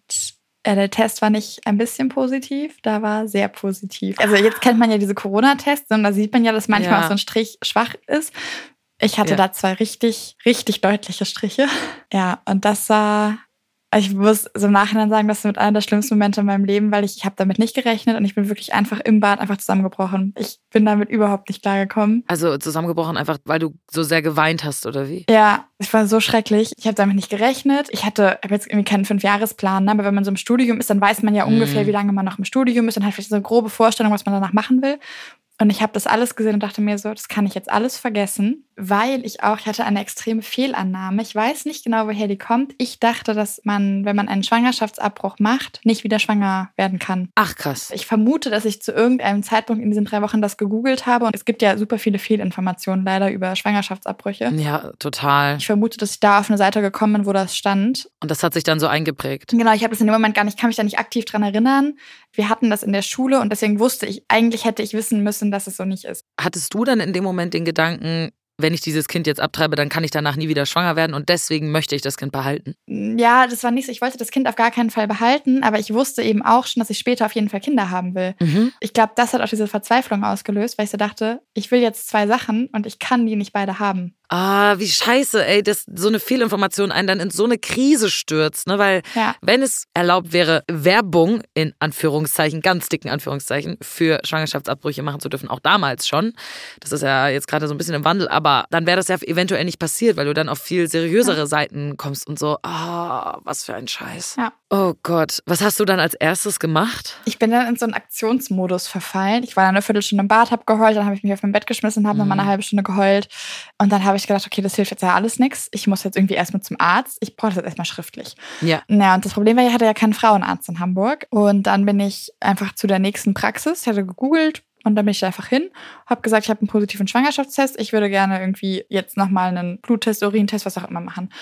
der Test war nicht ein bisschen positiv, da war sehr positiv. Also jetzt kennt man ja diese Corona-Tests und da sieht man ja, dass manchmal Ja. auch so ein Strich schwach ist. Ich hatte Ja. da zwei richtig, richtig deutliche Striche. Ja, und das sah Ich muss so im Nachhinein sagen, das ist mit einer der schlimmsten Momente in meinem Leben, weil ich, ich habe damit nicht gerechnet und ich bin wirklich einfach im Bad einfach zusammengebrochen. Ich bin damit überhaupt nicht klargekommen. Also zusammengebrochen einfach, weil du so sehr geweint hast, oder wie? Ja, es war so schrecklich. Ich habe damit nicht gerechnet. Ich hatte hab jetzt irgendwie keinen Fünfjahresplan, ne? aber wenn man so im Studium ist, dann weiß man ja ungefähr, Mhm. wie lange man noch im Studium ist und hat vielleicht so eine grobe Vorstellung, was man danach machen will. Und ich habe das alles gesehen und dachte mir so, das kann ich jetzt alles vergessen, weil ich auch, ich hatte eine extreme Fehlannahme. Ich weiß nicht genau, woher die kommt. Ich dachte, dass man, wenn man einen Schwangerschaftsabbruch macht, nicht wieder schwanger werden kann. Ach krass. Ich vermute, dass ich zu irgendeinem Zeitpunkt in diesen drei Wochen das gegoogelt habe. Und es gibt ja super viele Fehlinformationen leider über Schwangerschaftsabbrüche. Ja, total. Ich vermute, dass ich da auf eine Seite gekommen bin, wo das stand. Und das hat sich dann so eingeprägt. Genau, ich habe das in dem Moment gar nicht, kann mich da nicht aktiv dran erinnern. Wir hatten das in der Schule und deswegen wusste ich, eigentlich hätte ich wissen müssen, dass es so nicht ist. Hattest du dann in dem Moment den Gedanken, wenn ich dieses Kind jetzt abtreibe, dann kann ich danach nie wieder schwanger werden und deswegen möchte ich das Kind behalten? Ja, das war nicht so. Ich wollte das Kind auf gar keinen Fall behalten, aber ich wusste eben auch schon, dass ich später auf jeden Fall Kinder haben will. Mhm. Ich glaube, das hat auch diese Verzweiflung ausgelöst, weil ich so dachte, ich will jetzt zwei Sachen und ich kann die nicht beide haben. Ah, wie scheiße, ey, dass so eine Fehlinformation einen dann in so eine Krise stürzt, ne? Weil Ja. wenn es erlaubt wäre, Werbung in Anführungszeichen, ganz dicken Anführungszeichen, für Schwangerschaftsabbrüche machen zu dürfen, auch damals schon. Das ist ja jetzt gerade so ein bisschen im Wandel, aber dann wäre das ja eventuell nicht passiert, weil du dann auf viel seriösere Seiten kommst und so, ah, was für ein Scheiß. Ja. Oh Gott, was hast du dann als erstes gemacht? Ich bin dann in so einen Aktionsmodus verfallen. Ich war dann eine Viertelstunde im Bad, habe geheult, dann habe ich mich auf mein Bett geschmissen, habe Mhm. nochmal eine halbe Stunde geheult. Und dann habe ich gedacht, okay, das hilft jetzt ja alles nichts. Ich muss jetzt irgendwie erstmal zum Arzt. Ich brauche das jetzt erstmal schriftlich. Ja. Ja, und das Problem war, ich hatte ja keinen Frauenarzt in Hamburg. Und dann bin ich einfach zu der nächsten Praxis. Ich hatte gegoogelt und dann bin ich da einfach hin, habe gesagt, ich habe einen positiven Schwangerschaftstest. Ich würde gerne irgendwie jetzt nochmal einen Bluttest, Urintest, was auch immer machen.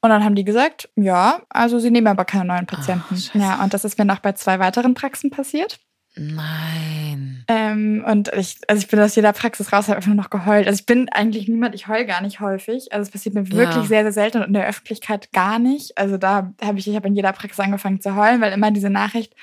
Und dann haben die gesagt, ja, also sie nehmen aber keine neuen Patienten. scheiße. ja, und das ist mir noch bei zwei weiteren Praxen passiert. Nein. Ähm, und ich, also ich bin aus jeder Praxis raus, habe einfach nur noch geheult. Also ich bin eigentlich niemand, ich heul gar nicht häufig. Also es passiert mir wirklich Ja. sehr, sehr selten und in der Öffentlichkeit gar nicht. Also da habe ich, ich habe in jeder Praxis angefangen zu heulen, weil immer diese Nachricht,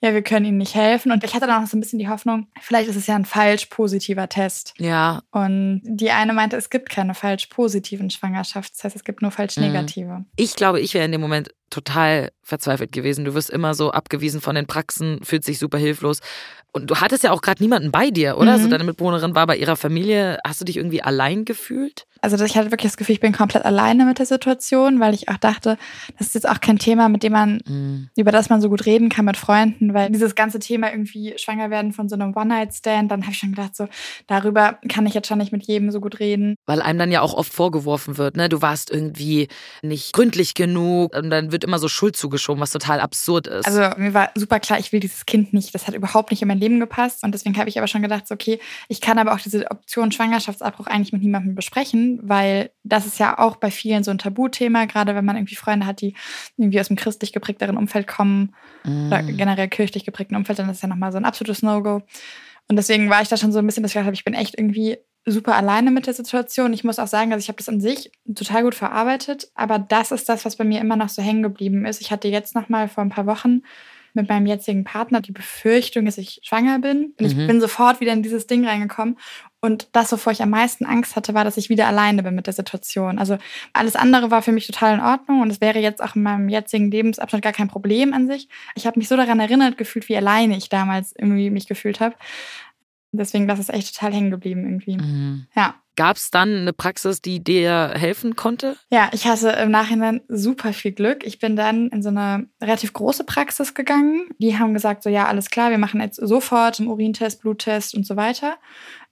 ja, wir können Ihnen nicht helfen. Und ich hatte dann auch so ein bisschen die Hoffnung, vielleicht ist es ja ein falsch positiver Test. Ja, Und die eine meinte, es gibt keine falsch positiven Schwangerschaftstests, es gibt nur falsch Mhm. negative. ich glaube, ich wäre in dem Moment total verzweifelt gewesen. Du wirst immer so abgewiesen von den Praxen, fühlt sich super hilflos. Und du hattest ja auch gerade niemanden bei dir, oder? Mhm. So deine Mitbewohnerin war bei ihrer Familie. Hast du dich irgendwie allein gefühlt? Also ich hatte wirklich das Gefühl, ich bin komplett alleine mit der Situation, weil ich auch dachte, das ist jetzt auch kein Thema, mit dem man Mhm. über das man so gut reden kann mit Freunden, weil dieses ganze Thema irgendwie schwanger werden von so einem One-Night-Stand, dann habe ich schon gedacht, so darüber kann ich jetzt schon nicht mit jedem so gut reden. Weil einem dann ja auch oft vorgeworfen wird, ne? Du warst irgendwie nicht gründlich genug und dann wird immer so Schuld zugeschoben, was total absurd ist. Also mir war super klar, ich will dieses Kind nicht. Das hat überhaupt nicht in mein Leben gepasst und deswegen habe ich aber schon gedacht, so, okay, ich kann aber auch diese Option Schwangerschaftsabbruch eigentlich mit niemandem besprechen, weil das ist ja auch bei vielen so ein Tabuthema, gerade wenn man irgendwie Freunde hat, die irgendwie aus einem christlich geprägteren Umfeld kommen oder Mhm. generell kirchlich geprägten Umfeld, dann ist das ja nochmal so ein absolutes No-Go. Und deswegen war ich da schon so ein bisschen, dass ich gedacht habe, ich bin echt irgendwie super alleine mit der Situation. Ich muss auch sagen, also ich habe das an sich total gut verarbeitet, aber das ist das, was bei mir immer noch so hängen geblieben ist. Ich hatte jetzt noch mal vor ein paar Wochen mit meinem jetzigen Partner die Befürchtung, dass ich schwanger bin. Und ich Mhm. bin sofort wieder in dieses Ding reingekommen. Und das, wovor ich am meisten Angst hatte, war, dass ich wieder alleine bin mit der Situation. Also alles andere war für mich total in Ordnung und es wäre jetzt auch in meinem jetzigen Lebensabschnitt gar kein Problem an sich. Ich habe mich so daran erinnert gefühlt, wie alleine ich damals irgendwie mich gefühlt habe. Deswegen, das ist echt total hängen geblieben irgendwie. Mhm. Ja. Gab es dann eine Praxis, die dir helfen konnte? Ja, ich hatte im Nachhinein super viel Glück. Ich bin dann in so eine relativ große Praxis gegangen. Die haben gesagt, so ja, alles klar, wir machen jetzt sofort einen Urintest, Bluttest und so weiter.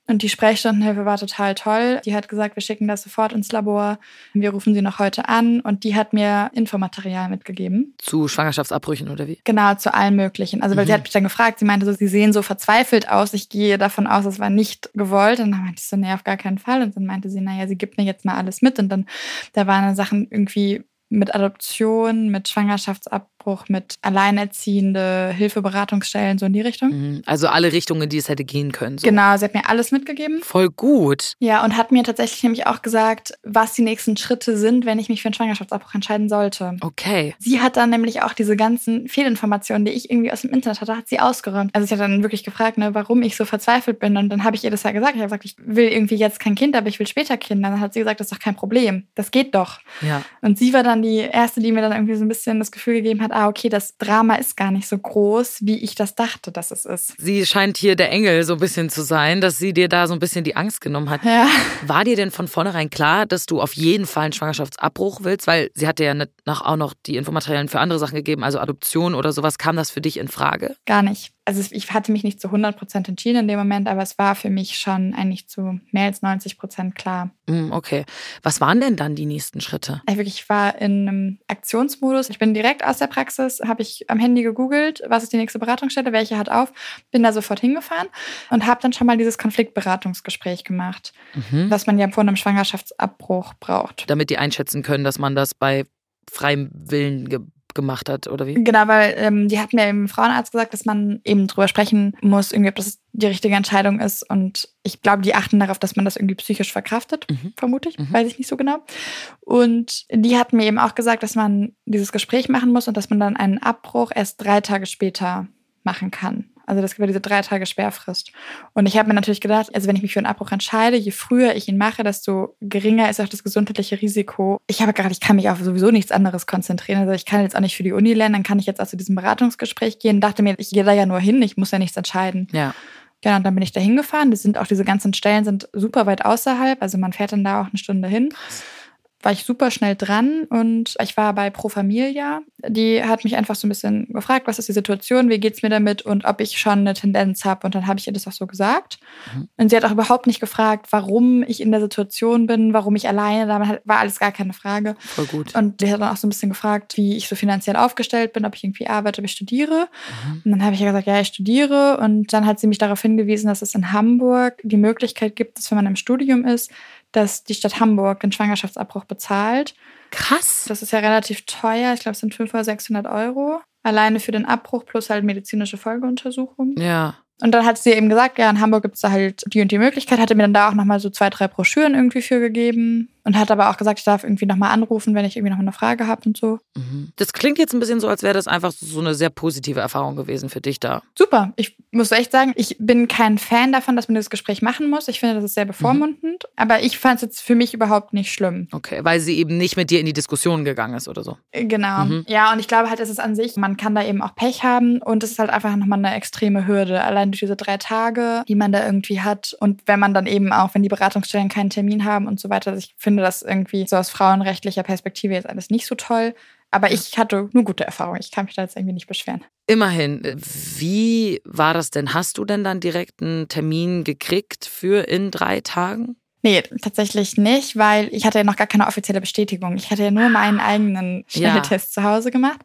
Und die Sprechstundenhilfe war total toll. Die hat gesagt, wir schicken das sofort ins Labor. Wir rufen sie noch heute an. Und die hat mir Infomaterial mitgegeben. Zu Schwangerschaftsabbrüchen oder wie? Genau, zu allen möglichen. Also, weil Mhm. sie hat mich dann gefragt, sie meinte so, sie sehen so verzweifelt aus. Ich gehe davon aus, es war nicht gewollt. Und dann meinte ich so, nee, auf gar keinen Fall. Und dann meinte sie, naja, sie gibt mir jetzt mal alles mit. Und dann, da waren dann Sachen irgendwie mit Adoption, mit Schwangerschaftsabbruch, Schwangerschaftsabbruch mit alleinerziehende Hilfeberatungsstellen, so in die Richtung. Mhm. Also alle Richtungen, in die es hätte gehen können. So. Genau, sie hat mir alles mitgegeben. Voll gut. Ja, und hat mir tatsächlich nämlich auch gesagt, was die nächsten Schritte sind, wenn ich mich für einen Schwangerschaftsabbruch entscheiden sollte. Okay. Sie hat dann nämlich auch diese ganzen Fehlinformationen, die ich irgendwie aus dem Internet hatte, hat sie ausgeräumt. Also ich habe dann wirklich gefragt, ne, warum ich so verzweifelt bin. Und dann habe ich ihr das ja gesagt. Ich habe gesagt, ich will irgendwie jetzt kein Kind, aber ich will später Kinder. Dann hat sie gesagt, das ist doch kein Problem. Das geht doch. Ja. Und sie war dann die erste, die mir dann irgendwie so ein bisschen das Gefühl gegeben hat, ah, okay, das Drama ist gar nicht so groß, wie ich das dachte, dass es ist. Sie scheint hier der Engel so ein bisschen zu sein, dass sie dir da so ein bisschen die Angst genommen hat. Ja. War dir denn von vornherein klar, dass du auf jeden Fall einen Schwangerschaftsabbruch willst? Weil sie hat dir ja noch, auch noch die Infomaterialien für andere Sachen gegeben, also Adoption oder sowas. Kam das für dich in Frage? Gar nicht. Also ich hatte mich nicht zu 100 Prozent entschieden in dem Moment, aber es war für mich schon eigentlich zu mehr als 90 Prozent klar. Hm, Okay. Was waren denn dann die nächsten Schritte? Ich wirklich ich war in einem Aktionsmodus. Ich bin direkt aus der Praxis, habe ich am Handy gegoogelt, was ist die nächste Beratungsstelle, welche hat auf, bin da sofort hingefahren und habe dann schon mal dieses Konfliktberatungsgespräch gemacht, Mhm. was man ja vor einem Schwangerschaftsabbruch braucht. Damit die einschätzen können, dass man das bei freiem Willen gemacht hat, oder wie? Genau, weil ähm, die hat mir im Frauenarzt gesagt, dass man eben drüber sprechen muss, irgendwie, ob das die richtige Entscheidung ist. Und ich glaube, die achten darauf, dass man das irgendwie psychisch verkraftet, Mhm. vermute ich, Mhm. weiß ich nicht so genau. Und die hat mir eben auch gesagt, dass man dieses Gespräch machen muss und dass man dann einen Abbruch erst drei Tage später machen kann. Also das gibt ja diese drei Tage Sperrfrist. Und ich habe mir natürlich gedacht, also wenn ich mich für einen Abbruch entscheide, je früher ich ihn mache, desto geringer ist auch das gesundheitliche Risiko. Ich habe gerade, ich kann mich auf sowieso nichts anderes konzentrieren. Also ich kann jetzt auch nicht für die Uni lernen, dann kann ich jetzt auch zu diesem Beratungsgespräch gehen. Dachte mir, ich gehe da ja nur hin, ich muss ja nichts entscheiden. Ja. Genau, und dann bin ich da hingefahren. Das sind auch diese ganzen Stellen sind super weit außerhalb. Also man fährt dann da auch eine Stunde hin. War ich super schnell dran und ich war bei Pro Familia. Die hat mich einfach so ein bisschen gefragt, was ist die Situation, wie geht's mir damit und ob ich schon eine Tendenz habe. Und dann habe ich ihr das auch so gesagt. Mhm. Und sie hat auch überhaupt nicht gefragt, warum ich in der Situation bin, warum ich alleine. Damit war alles gar keine Frage. Voll gut. Und die hat dann auch so ein bisschen gefragt, wie ich so finanziell aufgestellt bin, ob ich irgendwie arbeite, ob ich studiere. Und dann habe ich ja gesagt, ja, ich studiere. Und dann hat sie mich darauf hingewiesen, dass es in Hamburg die Möglichkeit gibt, dass wenn man im Studium ist, dass die Stadt Hamburg den Schwangerschaftsabbruch bezahlt. Krass. Das ist ja relativ teuer. Ich glaube, es sind 500 oder 600 Euro. Alleine für den Abbruch plus halt medizinische Folgeuntersuchungen. Ja. Und dann hat sie eben gesagt, ja, in Hamburg gibt es da halt die und die Möglichkeit, hatte mir dann da auch nochmal so zwei, drei Broschüren irgendwie für gegeben und hat aber auch gesagt, ich darf irgendwie nochmal anrufen, wenn ich irgendwie noch eine Frage habe und so. Mhm. Das klingt jetzt ein bisschen so, als wäre das einfach so eine sehr positive Erfahrung gewesen für dich da. Super. Ich muss echt sagen, ich bin kein Fan davon, dass man das Gespräch machen muss. Ich finde, das ist sehr bevormundend. Aber ich fand es jetzt für mich überhaupt nicht schlimm. Okay, weil sie eben nicht mit dir in die Diskussion gegangen ist oder so. Genau. Mhm. Ja, und ich glaube halt, es ist an sich, man kann da eben auch Pech haben und es ist halt einfach nochmal eine extreme Hürde. Allein durch diese drei Tage, die man da irgendwie hat. Und wenn man dann eben auch, wenn die Beratungsstellen keinen Termin haben und so weiter, also ich finde das irgendwie so aus frauenrechtlicher Perspektive jetzt alles nicht so toll. Aber ich hatte nur gute Erfahrungen. Ich kann mich da jetzt irgendwie nicht beschweren. Immerhin, äh, wie war das denn? Hast du denn dann direkt einen Termin gekriegt für in drei Tagen? Nee, tatsächlich nicht, weil ich hatte ja noch gar keine offizielle Bestätigung. Ich hatte ja nur meinen eigenen Ja. Schnelltest zu Hause gemacht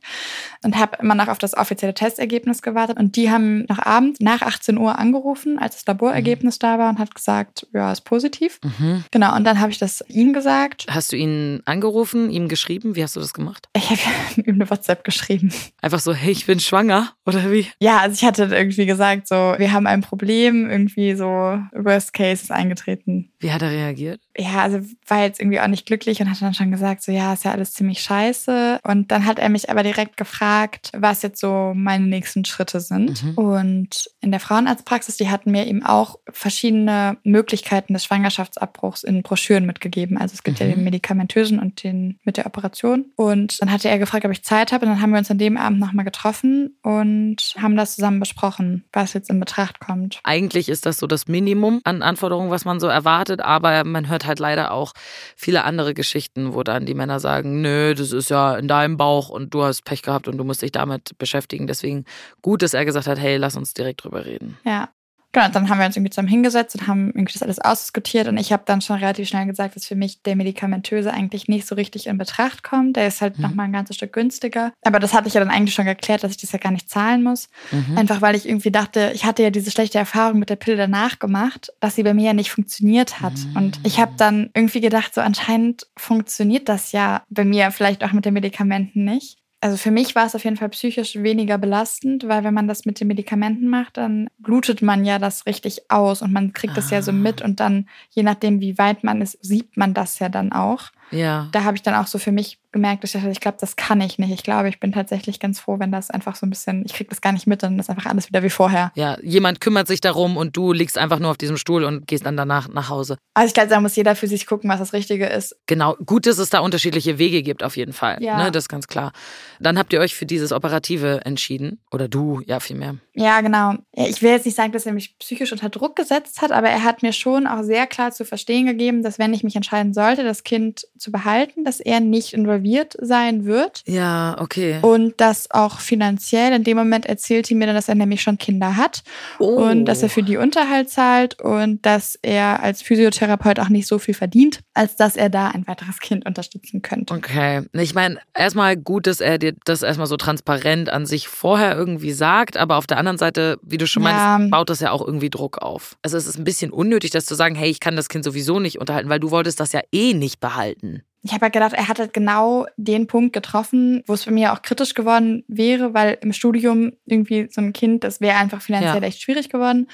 und habe immer noch auf das offizielle Testergebnis gewartet. Und die haben noch abends nach 18 Uhr angerufen, als das Laborergebnis da war und hat gesagt, ja, ist positiv. Mhm. Genau, und dann habe ich das ihm gesagt. Hast du ihn angerufen, ihm geschrieben? Wie hast du das gemacht? Ich habe ihm eine WhatsApp geschrieben. Einfach so, hey, ich bin schwanger oder wie? Ja, also ich hatte irgendwie gesagt, so, wir haben ein Problem, irgendwie so, Worst Case ist eingetreten. Wie hat er reagiert? ja, also war jetzt irgendwie auch nicht glücklich und hat dann schon gesagt, so ja, ist ja alles ziemlich scheiße. Und dann hat er mich aber direkt gefragt, was jetzt so meine nächsten Schritte sind. Mhm. Und in der Frauenarztpraxis, die hatten mir eben auch verschiedene Möglichkeiten des Schwangerschaftsabbruchs in Broschüren mitgegeben. Also es gibt ja Mhm. den medikamentösen und den mit der Operation. Und dann hatte er gefragt, ob ich Zeit habe. Und dann haben wir uns an dem Abend nochmal getroffen und haben das zusammen besprochen, was jetzt in Betracht kommt. Eigentlich ist das so das Minimum an Anforderungen, was man so erwartet, aber man hört halt leider auch viele andere Geschichten, wo dann die Männer sagen, nö, das ist ja in deinem Bauch und du hast Pech gehabt und du musst dich damit beschäftigen. Deswegen gut, dass er gesagt hat, hey, lass uns direkt drüber reden. Ja. Genau, dann haben wir uns irgendwie zusammen hingesetzt und haben irgendwie das alles ausdiskutiert und ich habe dann schon relativ schnell gesagt, dass für mich der medikamentöse eigentlich nicht so richtig in Betracht kommt. Der ist halt Mhm. nochmal ein ganzes Stück günstiger. Aber das hatte ich ja dann eigentlich schon geklärt, dass ich das ja gar nicht zahlen muss. Mhm. Einfach weil ich irgendwie dachte, ich hatte ja diese schlechte Erfahrung mit der Pille danach gemacht, dass sie bei mir ja nicht funktioniert hat. Und ich habe dann irgendwie gedacht, so anscheinend funktioniert das ja bei mir vielleicht auch mit den Medikamenten nicht. Also für mich war es auf jeden Fall psychisch weniger belastend, weil wenn man das mit den Medikamenten macht, dann blutet man ja das richtig aus und man kriegt das ja so mit und dann, je nachdem, wie weit man ist, sieht man das ja dann auch. Ja. Da habe ich dann auch so für mich gemerkt, dass ich dachte, ich glaube, das kann ich nicht. Ich glaube, ich bin tatsächlich ganz froh, wenn das einfach so ein bisschen, ich kriege das gar nicht mit, dann ist einfach alles wieder wie vorher. Ja, jemand kümmert sich darum und du liegst einfach nur auf diesem Stuhl und gehst dann danach nach Hause. Also ich glaube, da muss jeder für sich gucken, was das Richtige ist. Genau, gut, dass es da unterschiedliche Wege gibt, auf jeden Fall. Ja. Ne, das ist ganz klar. Dann habt ihr euch für dieses Operative entschieden. Oder du, ja, vielmehr. Ja, genau. Ich will jetzt nicht sagen, dass er mich psychisch unter Druck gesetzt hat, aber er hat mir schon auch sehr klar zu verstehen gegeben, dass wenn ich mich entscheiden sollte, das Kind zu behalten, dass er nicht involviert sein wird. Ja, okay. Und das auch finanziell. In dem Moment erzählte mir dann, dass er nämlich schon Kinder hat Oh. und dass er für die Unterhalt zahlt und dass er als Physiotherapeut auch nicht so viel verdient, als dass er da ein weiteres Kind unterstützen könnte. Okay. Ich meine, erstmal gut, dass er dir das erstmal so transparent an sich vorher irgendwie sagt, aber auf der anderen Seite, wie du schon Ja. meinst, baut das ja auch irgendwie Druck auf. Also es ist ein bisschen unnötig, das zu sagen, hey, ich kann das Kind sowieso nicht unterhalten, weil du wolltest das ja eh nicht behalten. Ich habe halt gedacht, er hat halt genau den Punkt getroffen, wo es bei mir auch kritisch geworden wäre, weil im Studium irgendwie so ein Kind, das wäre einfach finanziell Ja. echt schwierig geworden.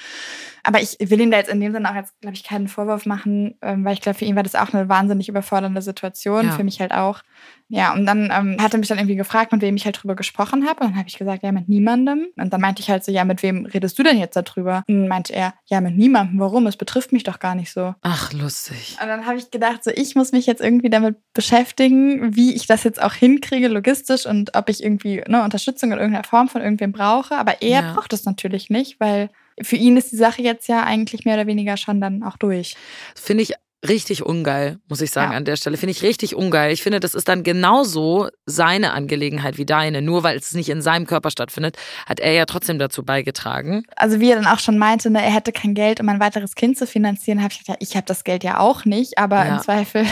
Aber ich will ihm da jetzt in dem Sinne auch jetzt, glaube ich, keinen Vorwurf machen, ähm, weil ich glaube, für ihn war das auch eine wahnsinnig überfordernde Situation, Ja. für mich halt auch. Ja, und dann ähm, hat er mich dann irgendwie gefragt, mit wem ich halt drüber gesprochen habe. Und dann habe ich gesagt, ja, mit niemandem. Und dann meinte ich halt so, ja, mit wem redest du denn jetzt darüber? Und dann meinte er, ja, mit niemandem. Warum? Es betrifft mich doch gar nicht so. Ach, lustig. Und dann habe ich gedacht, so ich muss mich jetzt irgendwie damit beschäftigen, wie ich das jetzt auch hinkriege, logistisch und ob ich irgendwie ne, Unterstützung in irgendeiner Form von irgendwem brauche. Aber er Ja. braucht es natürlich nicht, weil für ihn ist die Sache jetzt ja eigentlich mehr oder weniger schon dann auch durch. Finde ich richtig ungeil, muss ich sagen, Ja. an der Stelle. Finde ich richtig ungeil. Ich finde, das ist dann genauso seine Angelegenheit wie deine. Nur weil es nicht in seinem Körper stattfindet, hat er ja trotzdem dazu beigetragen. Also wie er dann auch schon meinte, ne, er hätte kein Geld, um ein weiteres Kind zu finanzieren, habe ich ja, ich habe das Geld ja auch nicht, aber Ja. im Zweifel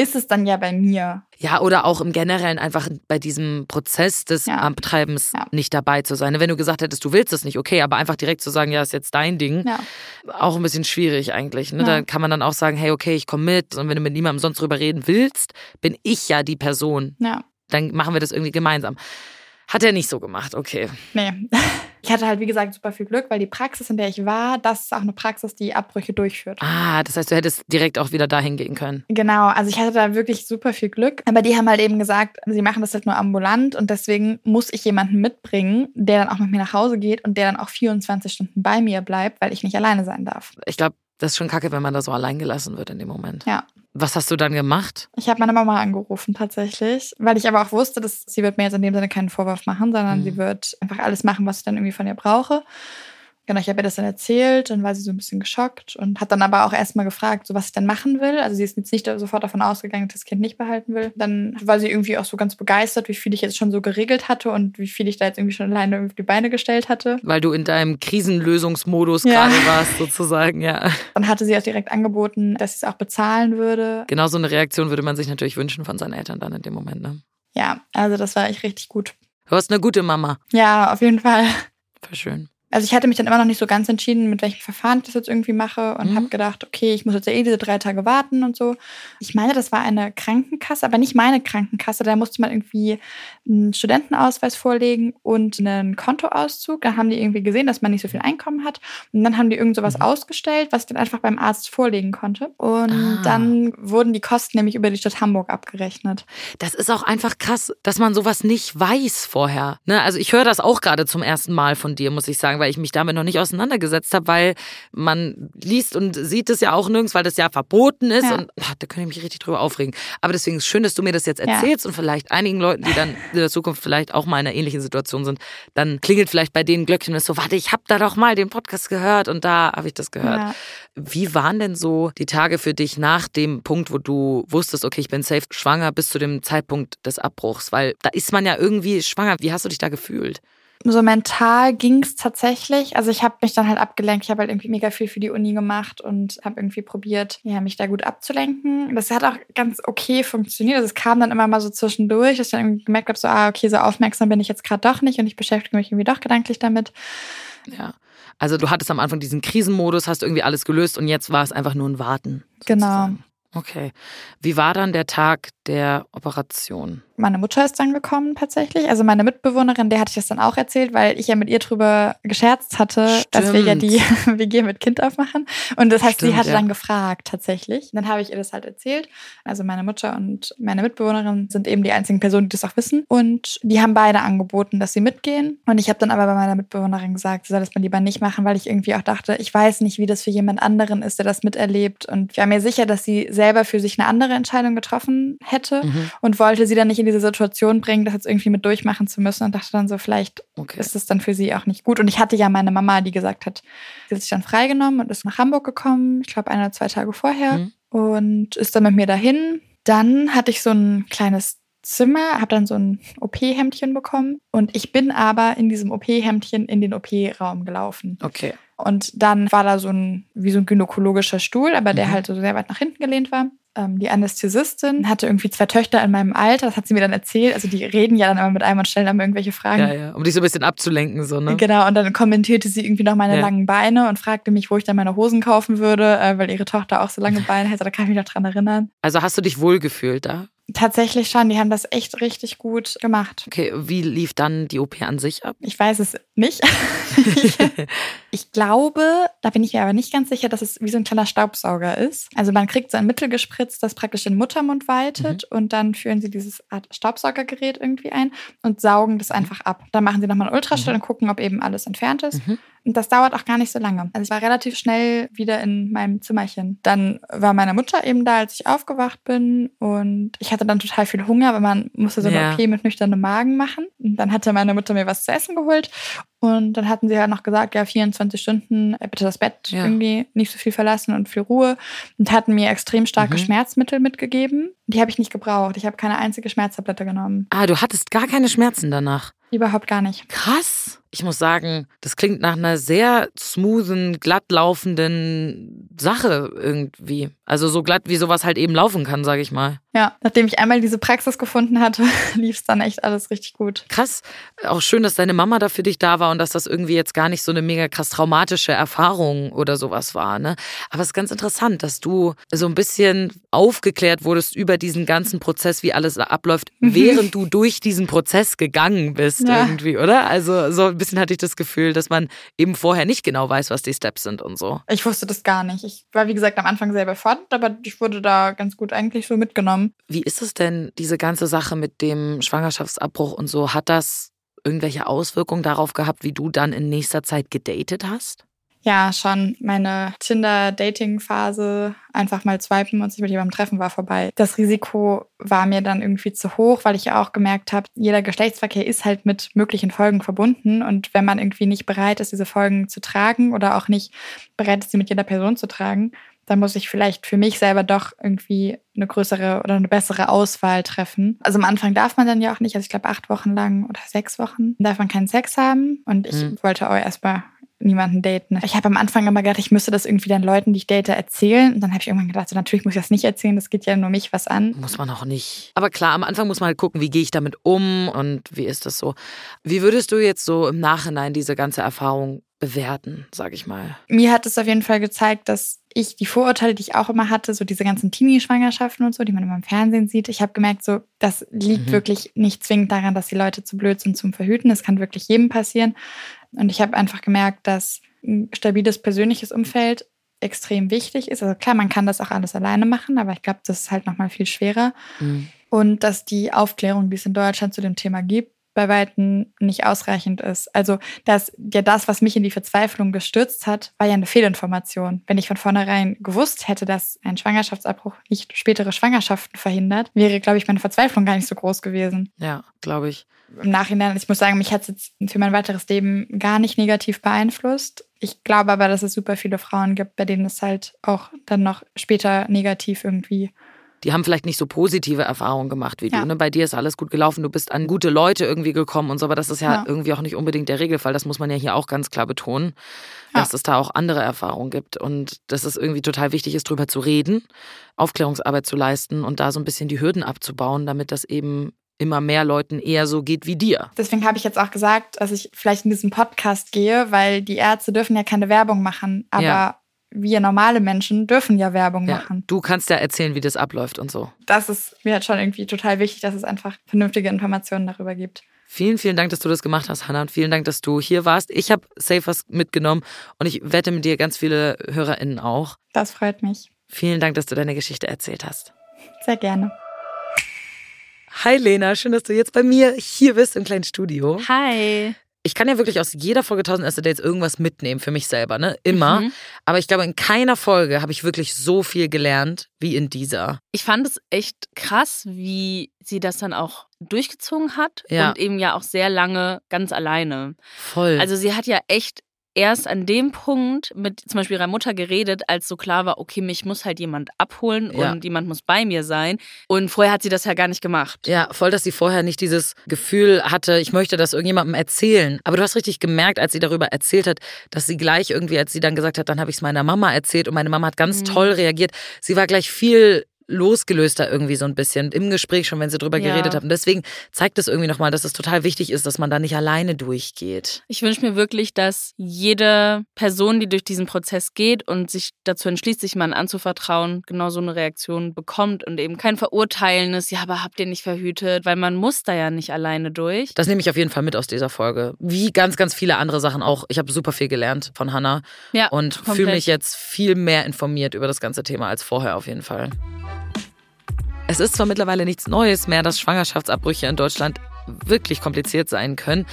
ist es dann ja bei mir. Ja, oder auch im Generellen einfach bei diesem Prozess des Ja. Abtreibens Ja. nicht dabei zu sein. Wenn du gesagt hättest, du willst es nicht, okay, aber einfach direkt zu sagen, ja, ist jetzt dein Ding, Ja. auch ein bisschen schwierig eigentlich. Ne? Da kann man dann auch sagen, hey, okay, ich komme mit. Und wenn du mit niemandem sonst drüber reden willst, bin ich ja die Person. Ja. Dann machen wir das irgendwie gemeinsam. Hat er nicht so gemacht, okay. Nee. Ich hatte halt, wie gesagt, super viel Glück, weil die Praxis, in der ich war, das ist auch eine Praxis, die Abbrüche durchführt. Ah, das heißt, du hättest direkt auch wieder dahin gehen können. Genau, also ich hatte da wirklich super viel Glück. Aber die haben halt eben gesagt, sie machen das halt nur ambulant und deswegen muss ich jemanden mitbringen, der dann auch mit mir nach Hause geht und der dann auch 24 Stunden bei mir bleibt, weil ich nicht alleine sein darf. Ich glaube, das ist schon kacke, wenn man da so allein gelassen wird in dem Moment. Ja. Was hast du dann gemacht? Ich habe meine Mama angerufen tatsächlich, weil ich aber auch wusste, dass sie wird mir jetzt in dem Sinne keinen Vorwurf machen, sondern Mhm. sie wird einfach alles machen, was ich dann irgendwie von ihr brauche. Genau, ich habe ihr das dann erzählt, dann war sie so ein bisschen geschockt und hat dann aber auch erstmal gefragt, so was ich denn machen will. Also sie ist jetzt nicht sofort davon ausgegangen, dass das Kind nicht behalten will. Dann war sie irgendwie auch so ganz begeistert, wie viel ich jetzt schon so geregelt hatte und wie viel ich da jetzt irgendwie schon alleine auf die Beine gestellt hatte. Weil du in deinem Krisenlösungsmodus Ja. gerade warst, sozusagen, ja. Dann hatte sie auch direkt angeboten, dass sie es auch bezahlen würde. Genau so eine Reaktion würde man sich natürlich wünschen von seinen Eltern dann in dem Moment. Ne? Ja, also das war echt richtig gut. Du hast eine gute Mama. Ja, auf jeden Fall. Voll schön. Also ich hatte mich dann immer noch nicht so ganz entschieden, mit welchem Verfahren ich das jetzt irgendwie mache und Mhm. habe gedacht, okay, ich muss jetzt ja eh diese drei Tage warten und so. Ich meine, das war eine Krankenkasse, aber nicht meine Krankenkasse. Da musste man irgendwie einen Studentenausweis vorlegen und einen Kontoauszug. Da haben die irgendwie gesehen, dass man nicht so viel Einkommen hat. Und dann haben die irgend sowas ausgestellt, was ich dann einfach beim Arzt vorlegen konnte. Und Ah. dann wurden die Kosten nämlich über die Stadt Hamburg abgerechnet. Das ist auch einfach krass, dass man sowas nicht weiß vorher. Ne? Also ich höre das auch gerade zum ersten Mal von dir, muss ich sagen, weil ich mich damit noch nicht auseinandergesetzt habe, weil man liest und sieht es ja auch nirgends, weil das ja verboten ist Ja. und ach, da könnte ich mich richtig drüber aufregen. Aber deswegen ist es schön, dass du mir das jetzt Ja. erzählst und vielleicht einigen Leuten, die dann in der Zukunft vielleicht auch mal in einer ähnlichen Situation sind, dann klingelt vielleicht bei denen Glöckchen und ist so, warte, ich habe da doch mal den Podcast gehört und da habe ich das gehört. Ja. Wie waren denn so die Tage für dich nach dem Punkt, wo du wusstest, okay, ich bin safe schwanger, bis zu dem Zeitpunkt des Abbruchs? Weil da ist man ja irgendwie schwanger. Wie hast du dich da gefühlt? So mental ging's tatsächlich. Also ich habe mich dann halt abgelenkt. Ich habe halt irgendwie mega viel für die Uni gemacht und habe irgendwie probiert, ja, mich da gut abzulenken. Das hat auch ganz okay funktioniert. Also es kam dann immer mal so zwischendurch, dass ich dann gemerkt habe, so, ah, okay, so aufmerksam bin ich jetzt gerade doch nicht und ich beschäftige mich irgendwie doch gedanklich damit. Ja. Also du hattest am Anfang diesen Krisenmodus, hast irgendwie alles gelöst und jetzt war es einfach nur ein Warten. Genau. Okay. Wie war dann der Tag der Operation? Meine Mutter ist dann gekommen tatsächlich. Also meine Mitbewohnerin, der hatte ich das dann auch erzählt, weil ich ja mit ihr drüber gescherzt hatte, dass wir ja die WG mit Kind aufmachen. Und das heißt, Stimmt, sie hatte ja. dann gefragt tatsächlich. Dann habe ich ihr das halt erzählt. Also meine Mutter und meine Mitbewohnerin sind eben die einzigen Personen, die das auch wissen. Und die haben beide angeboten, dass sie mitgehen. Und ich habe dann aber bei meiner Mitbewohnerin gesagt, sie soll das mal lieber nicht machen, weil ich irgendwie auch dachte, ich weiß nicht, wie das für jemand anderen ist, der das miterlebt. Und ich war mir sicher, dass sie selber für sich eine andere Entscheidung getroffen hätte Mhm. und wollte sie dann nicht in diese Situation bringen, das jetzt irgendwie mit durchmachen zu müssen und dachte dann so, vielleicht Okay. ist es dann für sie auch nicht gut. Und ich hatte ja meine Mama, die gesagt hat, sie hat sich dann freigenommen und ist nach Hamburg gekommen, ich glaube ein oder zwei Tage vorher Mhm. und ist dann mit mir dahin. Dann hatte ich so ein kleines Zimmer, habe dann so ein OP-Hemdchen bekommen und ich bin aber in diesem OP-Hemdchen in den OP-Raum gelaufen. Okay. Und dann war da so ein, wie so ein gynäkologischer Stuhl, aber der Mhm. halt so sehr weit nach hinten gelehnt war. Ähm, die Anästhesistin hatte irgendwie zwei Töchter in meinem Alter, das hat sie mir dann erzählt. Also die reden ja dann immer mit einem und stellen dann irgendwelche Fragen. Ja, ja. Um dich so ein bisschen abzulenken, so, ne? Genau, und dann kommentierte sie irgendwie noch meine Ja. langen Beine und fragte mich, wo ich dann meine Hosen kaufen würde, äh, weil ihre Tochter auch so lange Beine hätte. Da kann ich mich noch dran erinnern. Also hast du dich wohlgefühlt da? Tatsächlich schon, die haben das echt richtig gut gemacht. Okay, wie lief dann die OP an sich ab? Ich weiß es nicht. ich glaube, da bin ich mir aber nicht ganz sicher, dass es wie so ein kleiner Staubsauger ist. Also man kriegt so ein Mittel gespritzt, das praktisch den Muttermund weitet und dann führen sie dieses Art Staubsaugergerät irgendwie ein und saugen das einfach ab. Dann machen sie nochmal einen Ultraschall und gucken, ob eben alles entfernt ist. Mhm. Und das dauert auch gar nicht so lange. Also ich war relativ schnell wieder in meinem Zimmerchen. Dann war meine Mutter eben da, als ich aufgewacht bin. Und ich hatte dann total viel Hunger, weil man musste so eine Ja. OP mit nüchternem Magen machen. Und dann hatte meine Mutter mir was zu essen geholt. Und dann hatten sie halt noch gesagt, ja, 24 Stunden, äh, bitte das Bett Ja. irgendwie nicht so viel verlassen und viel Ruhe. Und hatten mir extrem starke Mhm. Schmerzmittel mitgegeben. Die habe ich nicht gebraucht. Ich habe keine einzige Schmerztablette genommen. Ah, du hattest gar keine Schmerzen danach. Überhaupt gar nicht. Krass. Ich muss sagen, das klingt nach einer sehr smoothen, glatt laufenden Sache irgendwie. Also so glatt, wie sowas halt eben laufen kann, sage ich mal. Ja, nachdem ich einmal diese Praxis gefunden hatte, lief es dann echt alles richtig gut. Krass. Auch schön, dass deine Mama da für dich da war und dass das irgendwie jetzt gar nicht so eine mega krass traumatische Erfahrung oder sowas war. Ne? Aber es ist ganz interessant, dass du so ein bisschen aufgeklärt wurdest über diesen ganzen Prozess, wie alles abläuft, während du durch diesen Prozess gegangen bist Ja. irgendwie, oder? Also so ein bisschen hatte ich das Gefühl, dass man eben vorher nicht genau weiß, was die Steps sind und so. Ich wusste das gar nicht. Ich war, wie gesagt, am Anfang sehr überfordert, aber ich wurde da ganz gut eigentlich so mitgenommen. Wie ist es denn, diese ganze Sache mit dem Schwangerschaftsabbruch und so? Hat das irgendwelche Auswirkungen darauf gehabt, wie du dann in nächster Zeit gedatet hast? Ja, schon meine Tinder-Dating-Phase, einfach mal swipen und sich mit jemandem treffen, war vorbei. Das Risiko war mir dann irgendwie zu hoch, weil ich ja auch gemerkt habe, jeder Geschlechtsverkehr ist halt mit möglichen Folgen verbunden. Und wenn man irgendwie nicht bereit ist, diese Folgen zu tragen oder auch nicht bereit ist, sie mit jeder Person zu tragen, dann muss ich vielleicht für mich selber doch irgendwie eine größere oder eine bessere Auswahl treffen. Also am Anfang darf man dann ja auch nicht, also ich glaube acht Wochen lang oder sechs Wochen darf man keinen Sex haben. Und ich Mhm. wollte auch erstmal niemanden daten. Ich habe am Anfang immer gedacht, ich müsste das irgendwie den Leuten, die ich date, erzählen. Und dann habe ich irgendwann gedacht, so, natürlich muss ich das nicht erzählen, das geht ja nur mich was an. Muss man auch nicht. Aber klar, am Anfang muss man halt gucken, wie gehe ich damit um und wie ist das so. Wie würdest du jetzt so im Nachhinein diese ganze Erfahrung bewerten, sag ich mal? Mir hat es auf jeden Fall gezeigt, dass ich die Vorurteile, die ich auch immer hatte, so diese ganzen Teenie-Schwangerschaften und so, die man immer im Fernsehen sieht, ich habe gemerkt, so, das liegt Mhm. wirklich nicht zwingend daran, dass die Leute zu blöd sind zum Verhüten. Das kann wirklich jedem passieren. Und ich habe einfach gemerkt, dass ein stabiles persönliches Umfeld extrem wichtig ist. Also klar, man kann das auch alles alleine machen, aber ich glaube, das ist halt nochmal viel schwerer. Mhm. Und dass die Aufklärung, die es in Deutschland zu dem Thema gibt, bei Weitem nicht ausreichend ist. Also das, ja, das, was mich in die Verzweiflung gestürzt hat, war ja eine Fehlinformation. Wenn ich von vornherein gewusst hätte, dass ein Schwangerschaftsabbruch nicht spätere Schwangerschaften verhindert, wäre, glaube ich, meine Verzweiflung gar nicht so groß gewesen. Ja, glaube ich. Im Nachhinein, ich muss sagen, mich hat es jetzt für mein weiteres Leben gar nicht negativ beeinflusst. Ich glaube aber, dass es super viele Frauen gibt, bei denen es halt auch dann noch später negativ irgendwie Die haben vielleicht nicht so positive Erfahrungen gemacht wie Ja. du. Ne? Bei dir ist alles gut gelaufen, du bist an gute Leute irgendwie gekommen und so, aber das ist ja, Ja. irgendwie auch nicht unbedingt der Regelfall. Das muss man ja hier auch ganz klar betonen, Ja. dass es da auch andere Erfahrungen gibt und dass es irgendwie total wichtig ist, drüber zu reden, Aufklärungsarbeit zu leisten und da so ein bisschen die Hürden abzubauen, damit das eben immer mehr Leuten eher so geht wie dir. Deswegen habe ich jetzt auch gesagt, dass ich vielleicht in diesen Podcast gehe, weil die Ärzte dürfen ja keine Werbung machen. Aber Ja. Wir normale Menschen dürfen ja Werbung Ja, machen. du kannst ja erzählen, wie das abläuft und so. Das ist mir halt schon irgendwie total wichtig, dass es einfach vernünftige Informationen darüber gibt. Vielen, vielen Dank, dass du das gemacht hast, Hannah, und vielen Dank, dass du hier warst. Ich habe safe was mitgenommen und ich wette mit dir ganz viele HörerInnen auch. Das freut mich. Vielen Dank, dass du deine Geschichte erzählt hast. Sehr gerne. Hi Lena, schön, dass du jetzt bei mir hier bist im kleinen Studio. Hi. Ich kann ja wirklich aus jeder Folge 1000 erste Dates irgendwas mitnehmen für mich selber, ne? Immer. Mhm. Aber ich glaube, in keiner Folge habe ich wirklich so viel gelernt wie in dieser. Ich fand es echt krass, wie sie das dann auch durchgezogen hat Ja. und eben ja auch sehr lange ganz alleine. Voll. Also sie hat ja echt erst an dem Punkt mit zum Beispiel ihrer Mutter geredet, als so klar war, okay, mich muss halt jemand abholen Ja. und jemand muss bei mir sein. Und vorher hat sie das ja gar nicht gemacht. Ja, voll, dass sie vorher nicht dieses Gefühl hatte, ich möchte das irgendjemandem erzählen. Aber du hast richtig gemerkt, als sie darüber erzählt hat, dass sie gleich irgendwie, als sie dann gesagt hat, dann habe ich es meiner Mama erzählt und meine Mama hat ganz toll reagiert. Sie war gleich viel losgelöster irgendwie so ein bisschen im Gespräch schon, wenn sie drüber Ja. geredet hat. Und deswegen zeigt es irgendwie nochmal, dass es total wichtig ist, dass man da nicht alleine durchgeht. Ich wünsche mir wirklich, dass jede Person, die durch diesen Prozess geht und sich dazu entschließt, sich man anzuvertrauen, genau so eine Reaktion bekommt und eben kein verurteilendes, ja, aber habt ihr nicht verhütet, weil man muss da ja nicht alleine durch. Das nehme ich auf jeden Fall mit aus dieser Folge. Wie ganz, ganz viele andere Sachen auch. Ich habe super viel gelernt von Hannah Ja, und fühle mich jetzt viel mehr informiert über das ganze Thema als vorher auf jeden Fall. Es ist zwar mittlerweile nichts Neues mehr, dass Schwangerschaftsabbrüche in Deutschland wirklich kompliziert sein können.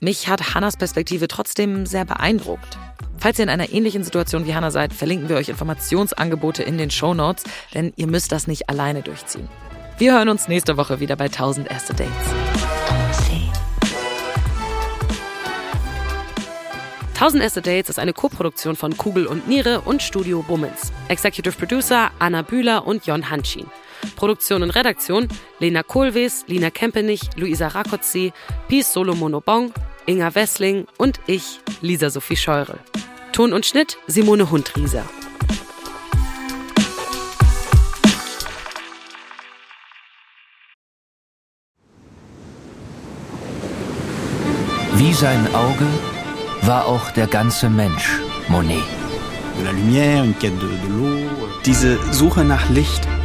Mich hat Hannas Perspektive trotzdem sehr beeindruckt. Falls ihr in einer ähnlichen Situation wie Hannah seid, verlinken wir euch Informationsangebote in den Shownotes, denn ihr müsst das nicht alleine durchziehen. Wir hören uns nächste Woche wieder bei 1000 erste Dates. 1000 erste Dates ist eine Koproduktion von Kugel und Niere und Studio Bummens. Executive Producer Anna Bühler und Jon Hanschin. Produktion und Redaktion Lena Kohlwees, Lina Kempenich, Luisa Rakotzi, Pies Solomonobong, Inga Wessling und ich, Lisa Sophie Scheurel. Ton und Schnitt Simone Hundrieser. Wie sein Auge war auch der ganze Mensch Monet. de la lumière, une quête de, de l'eau. Diese Suche nach Licht,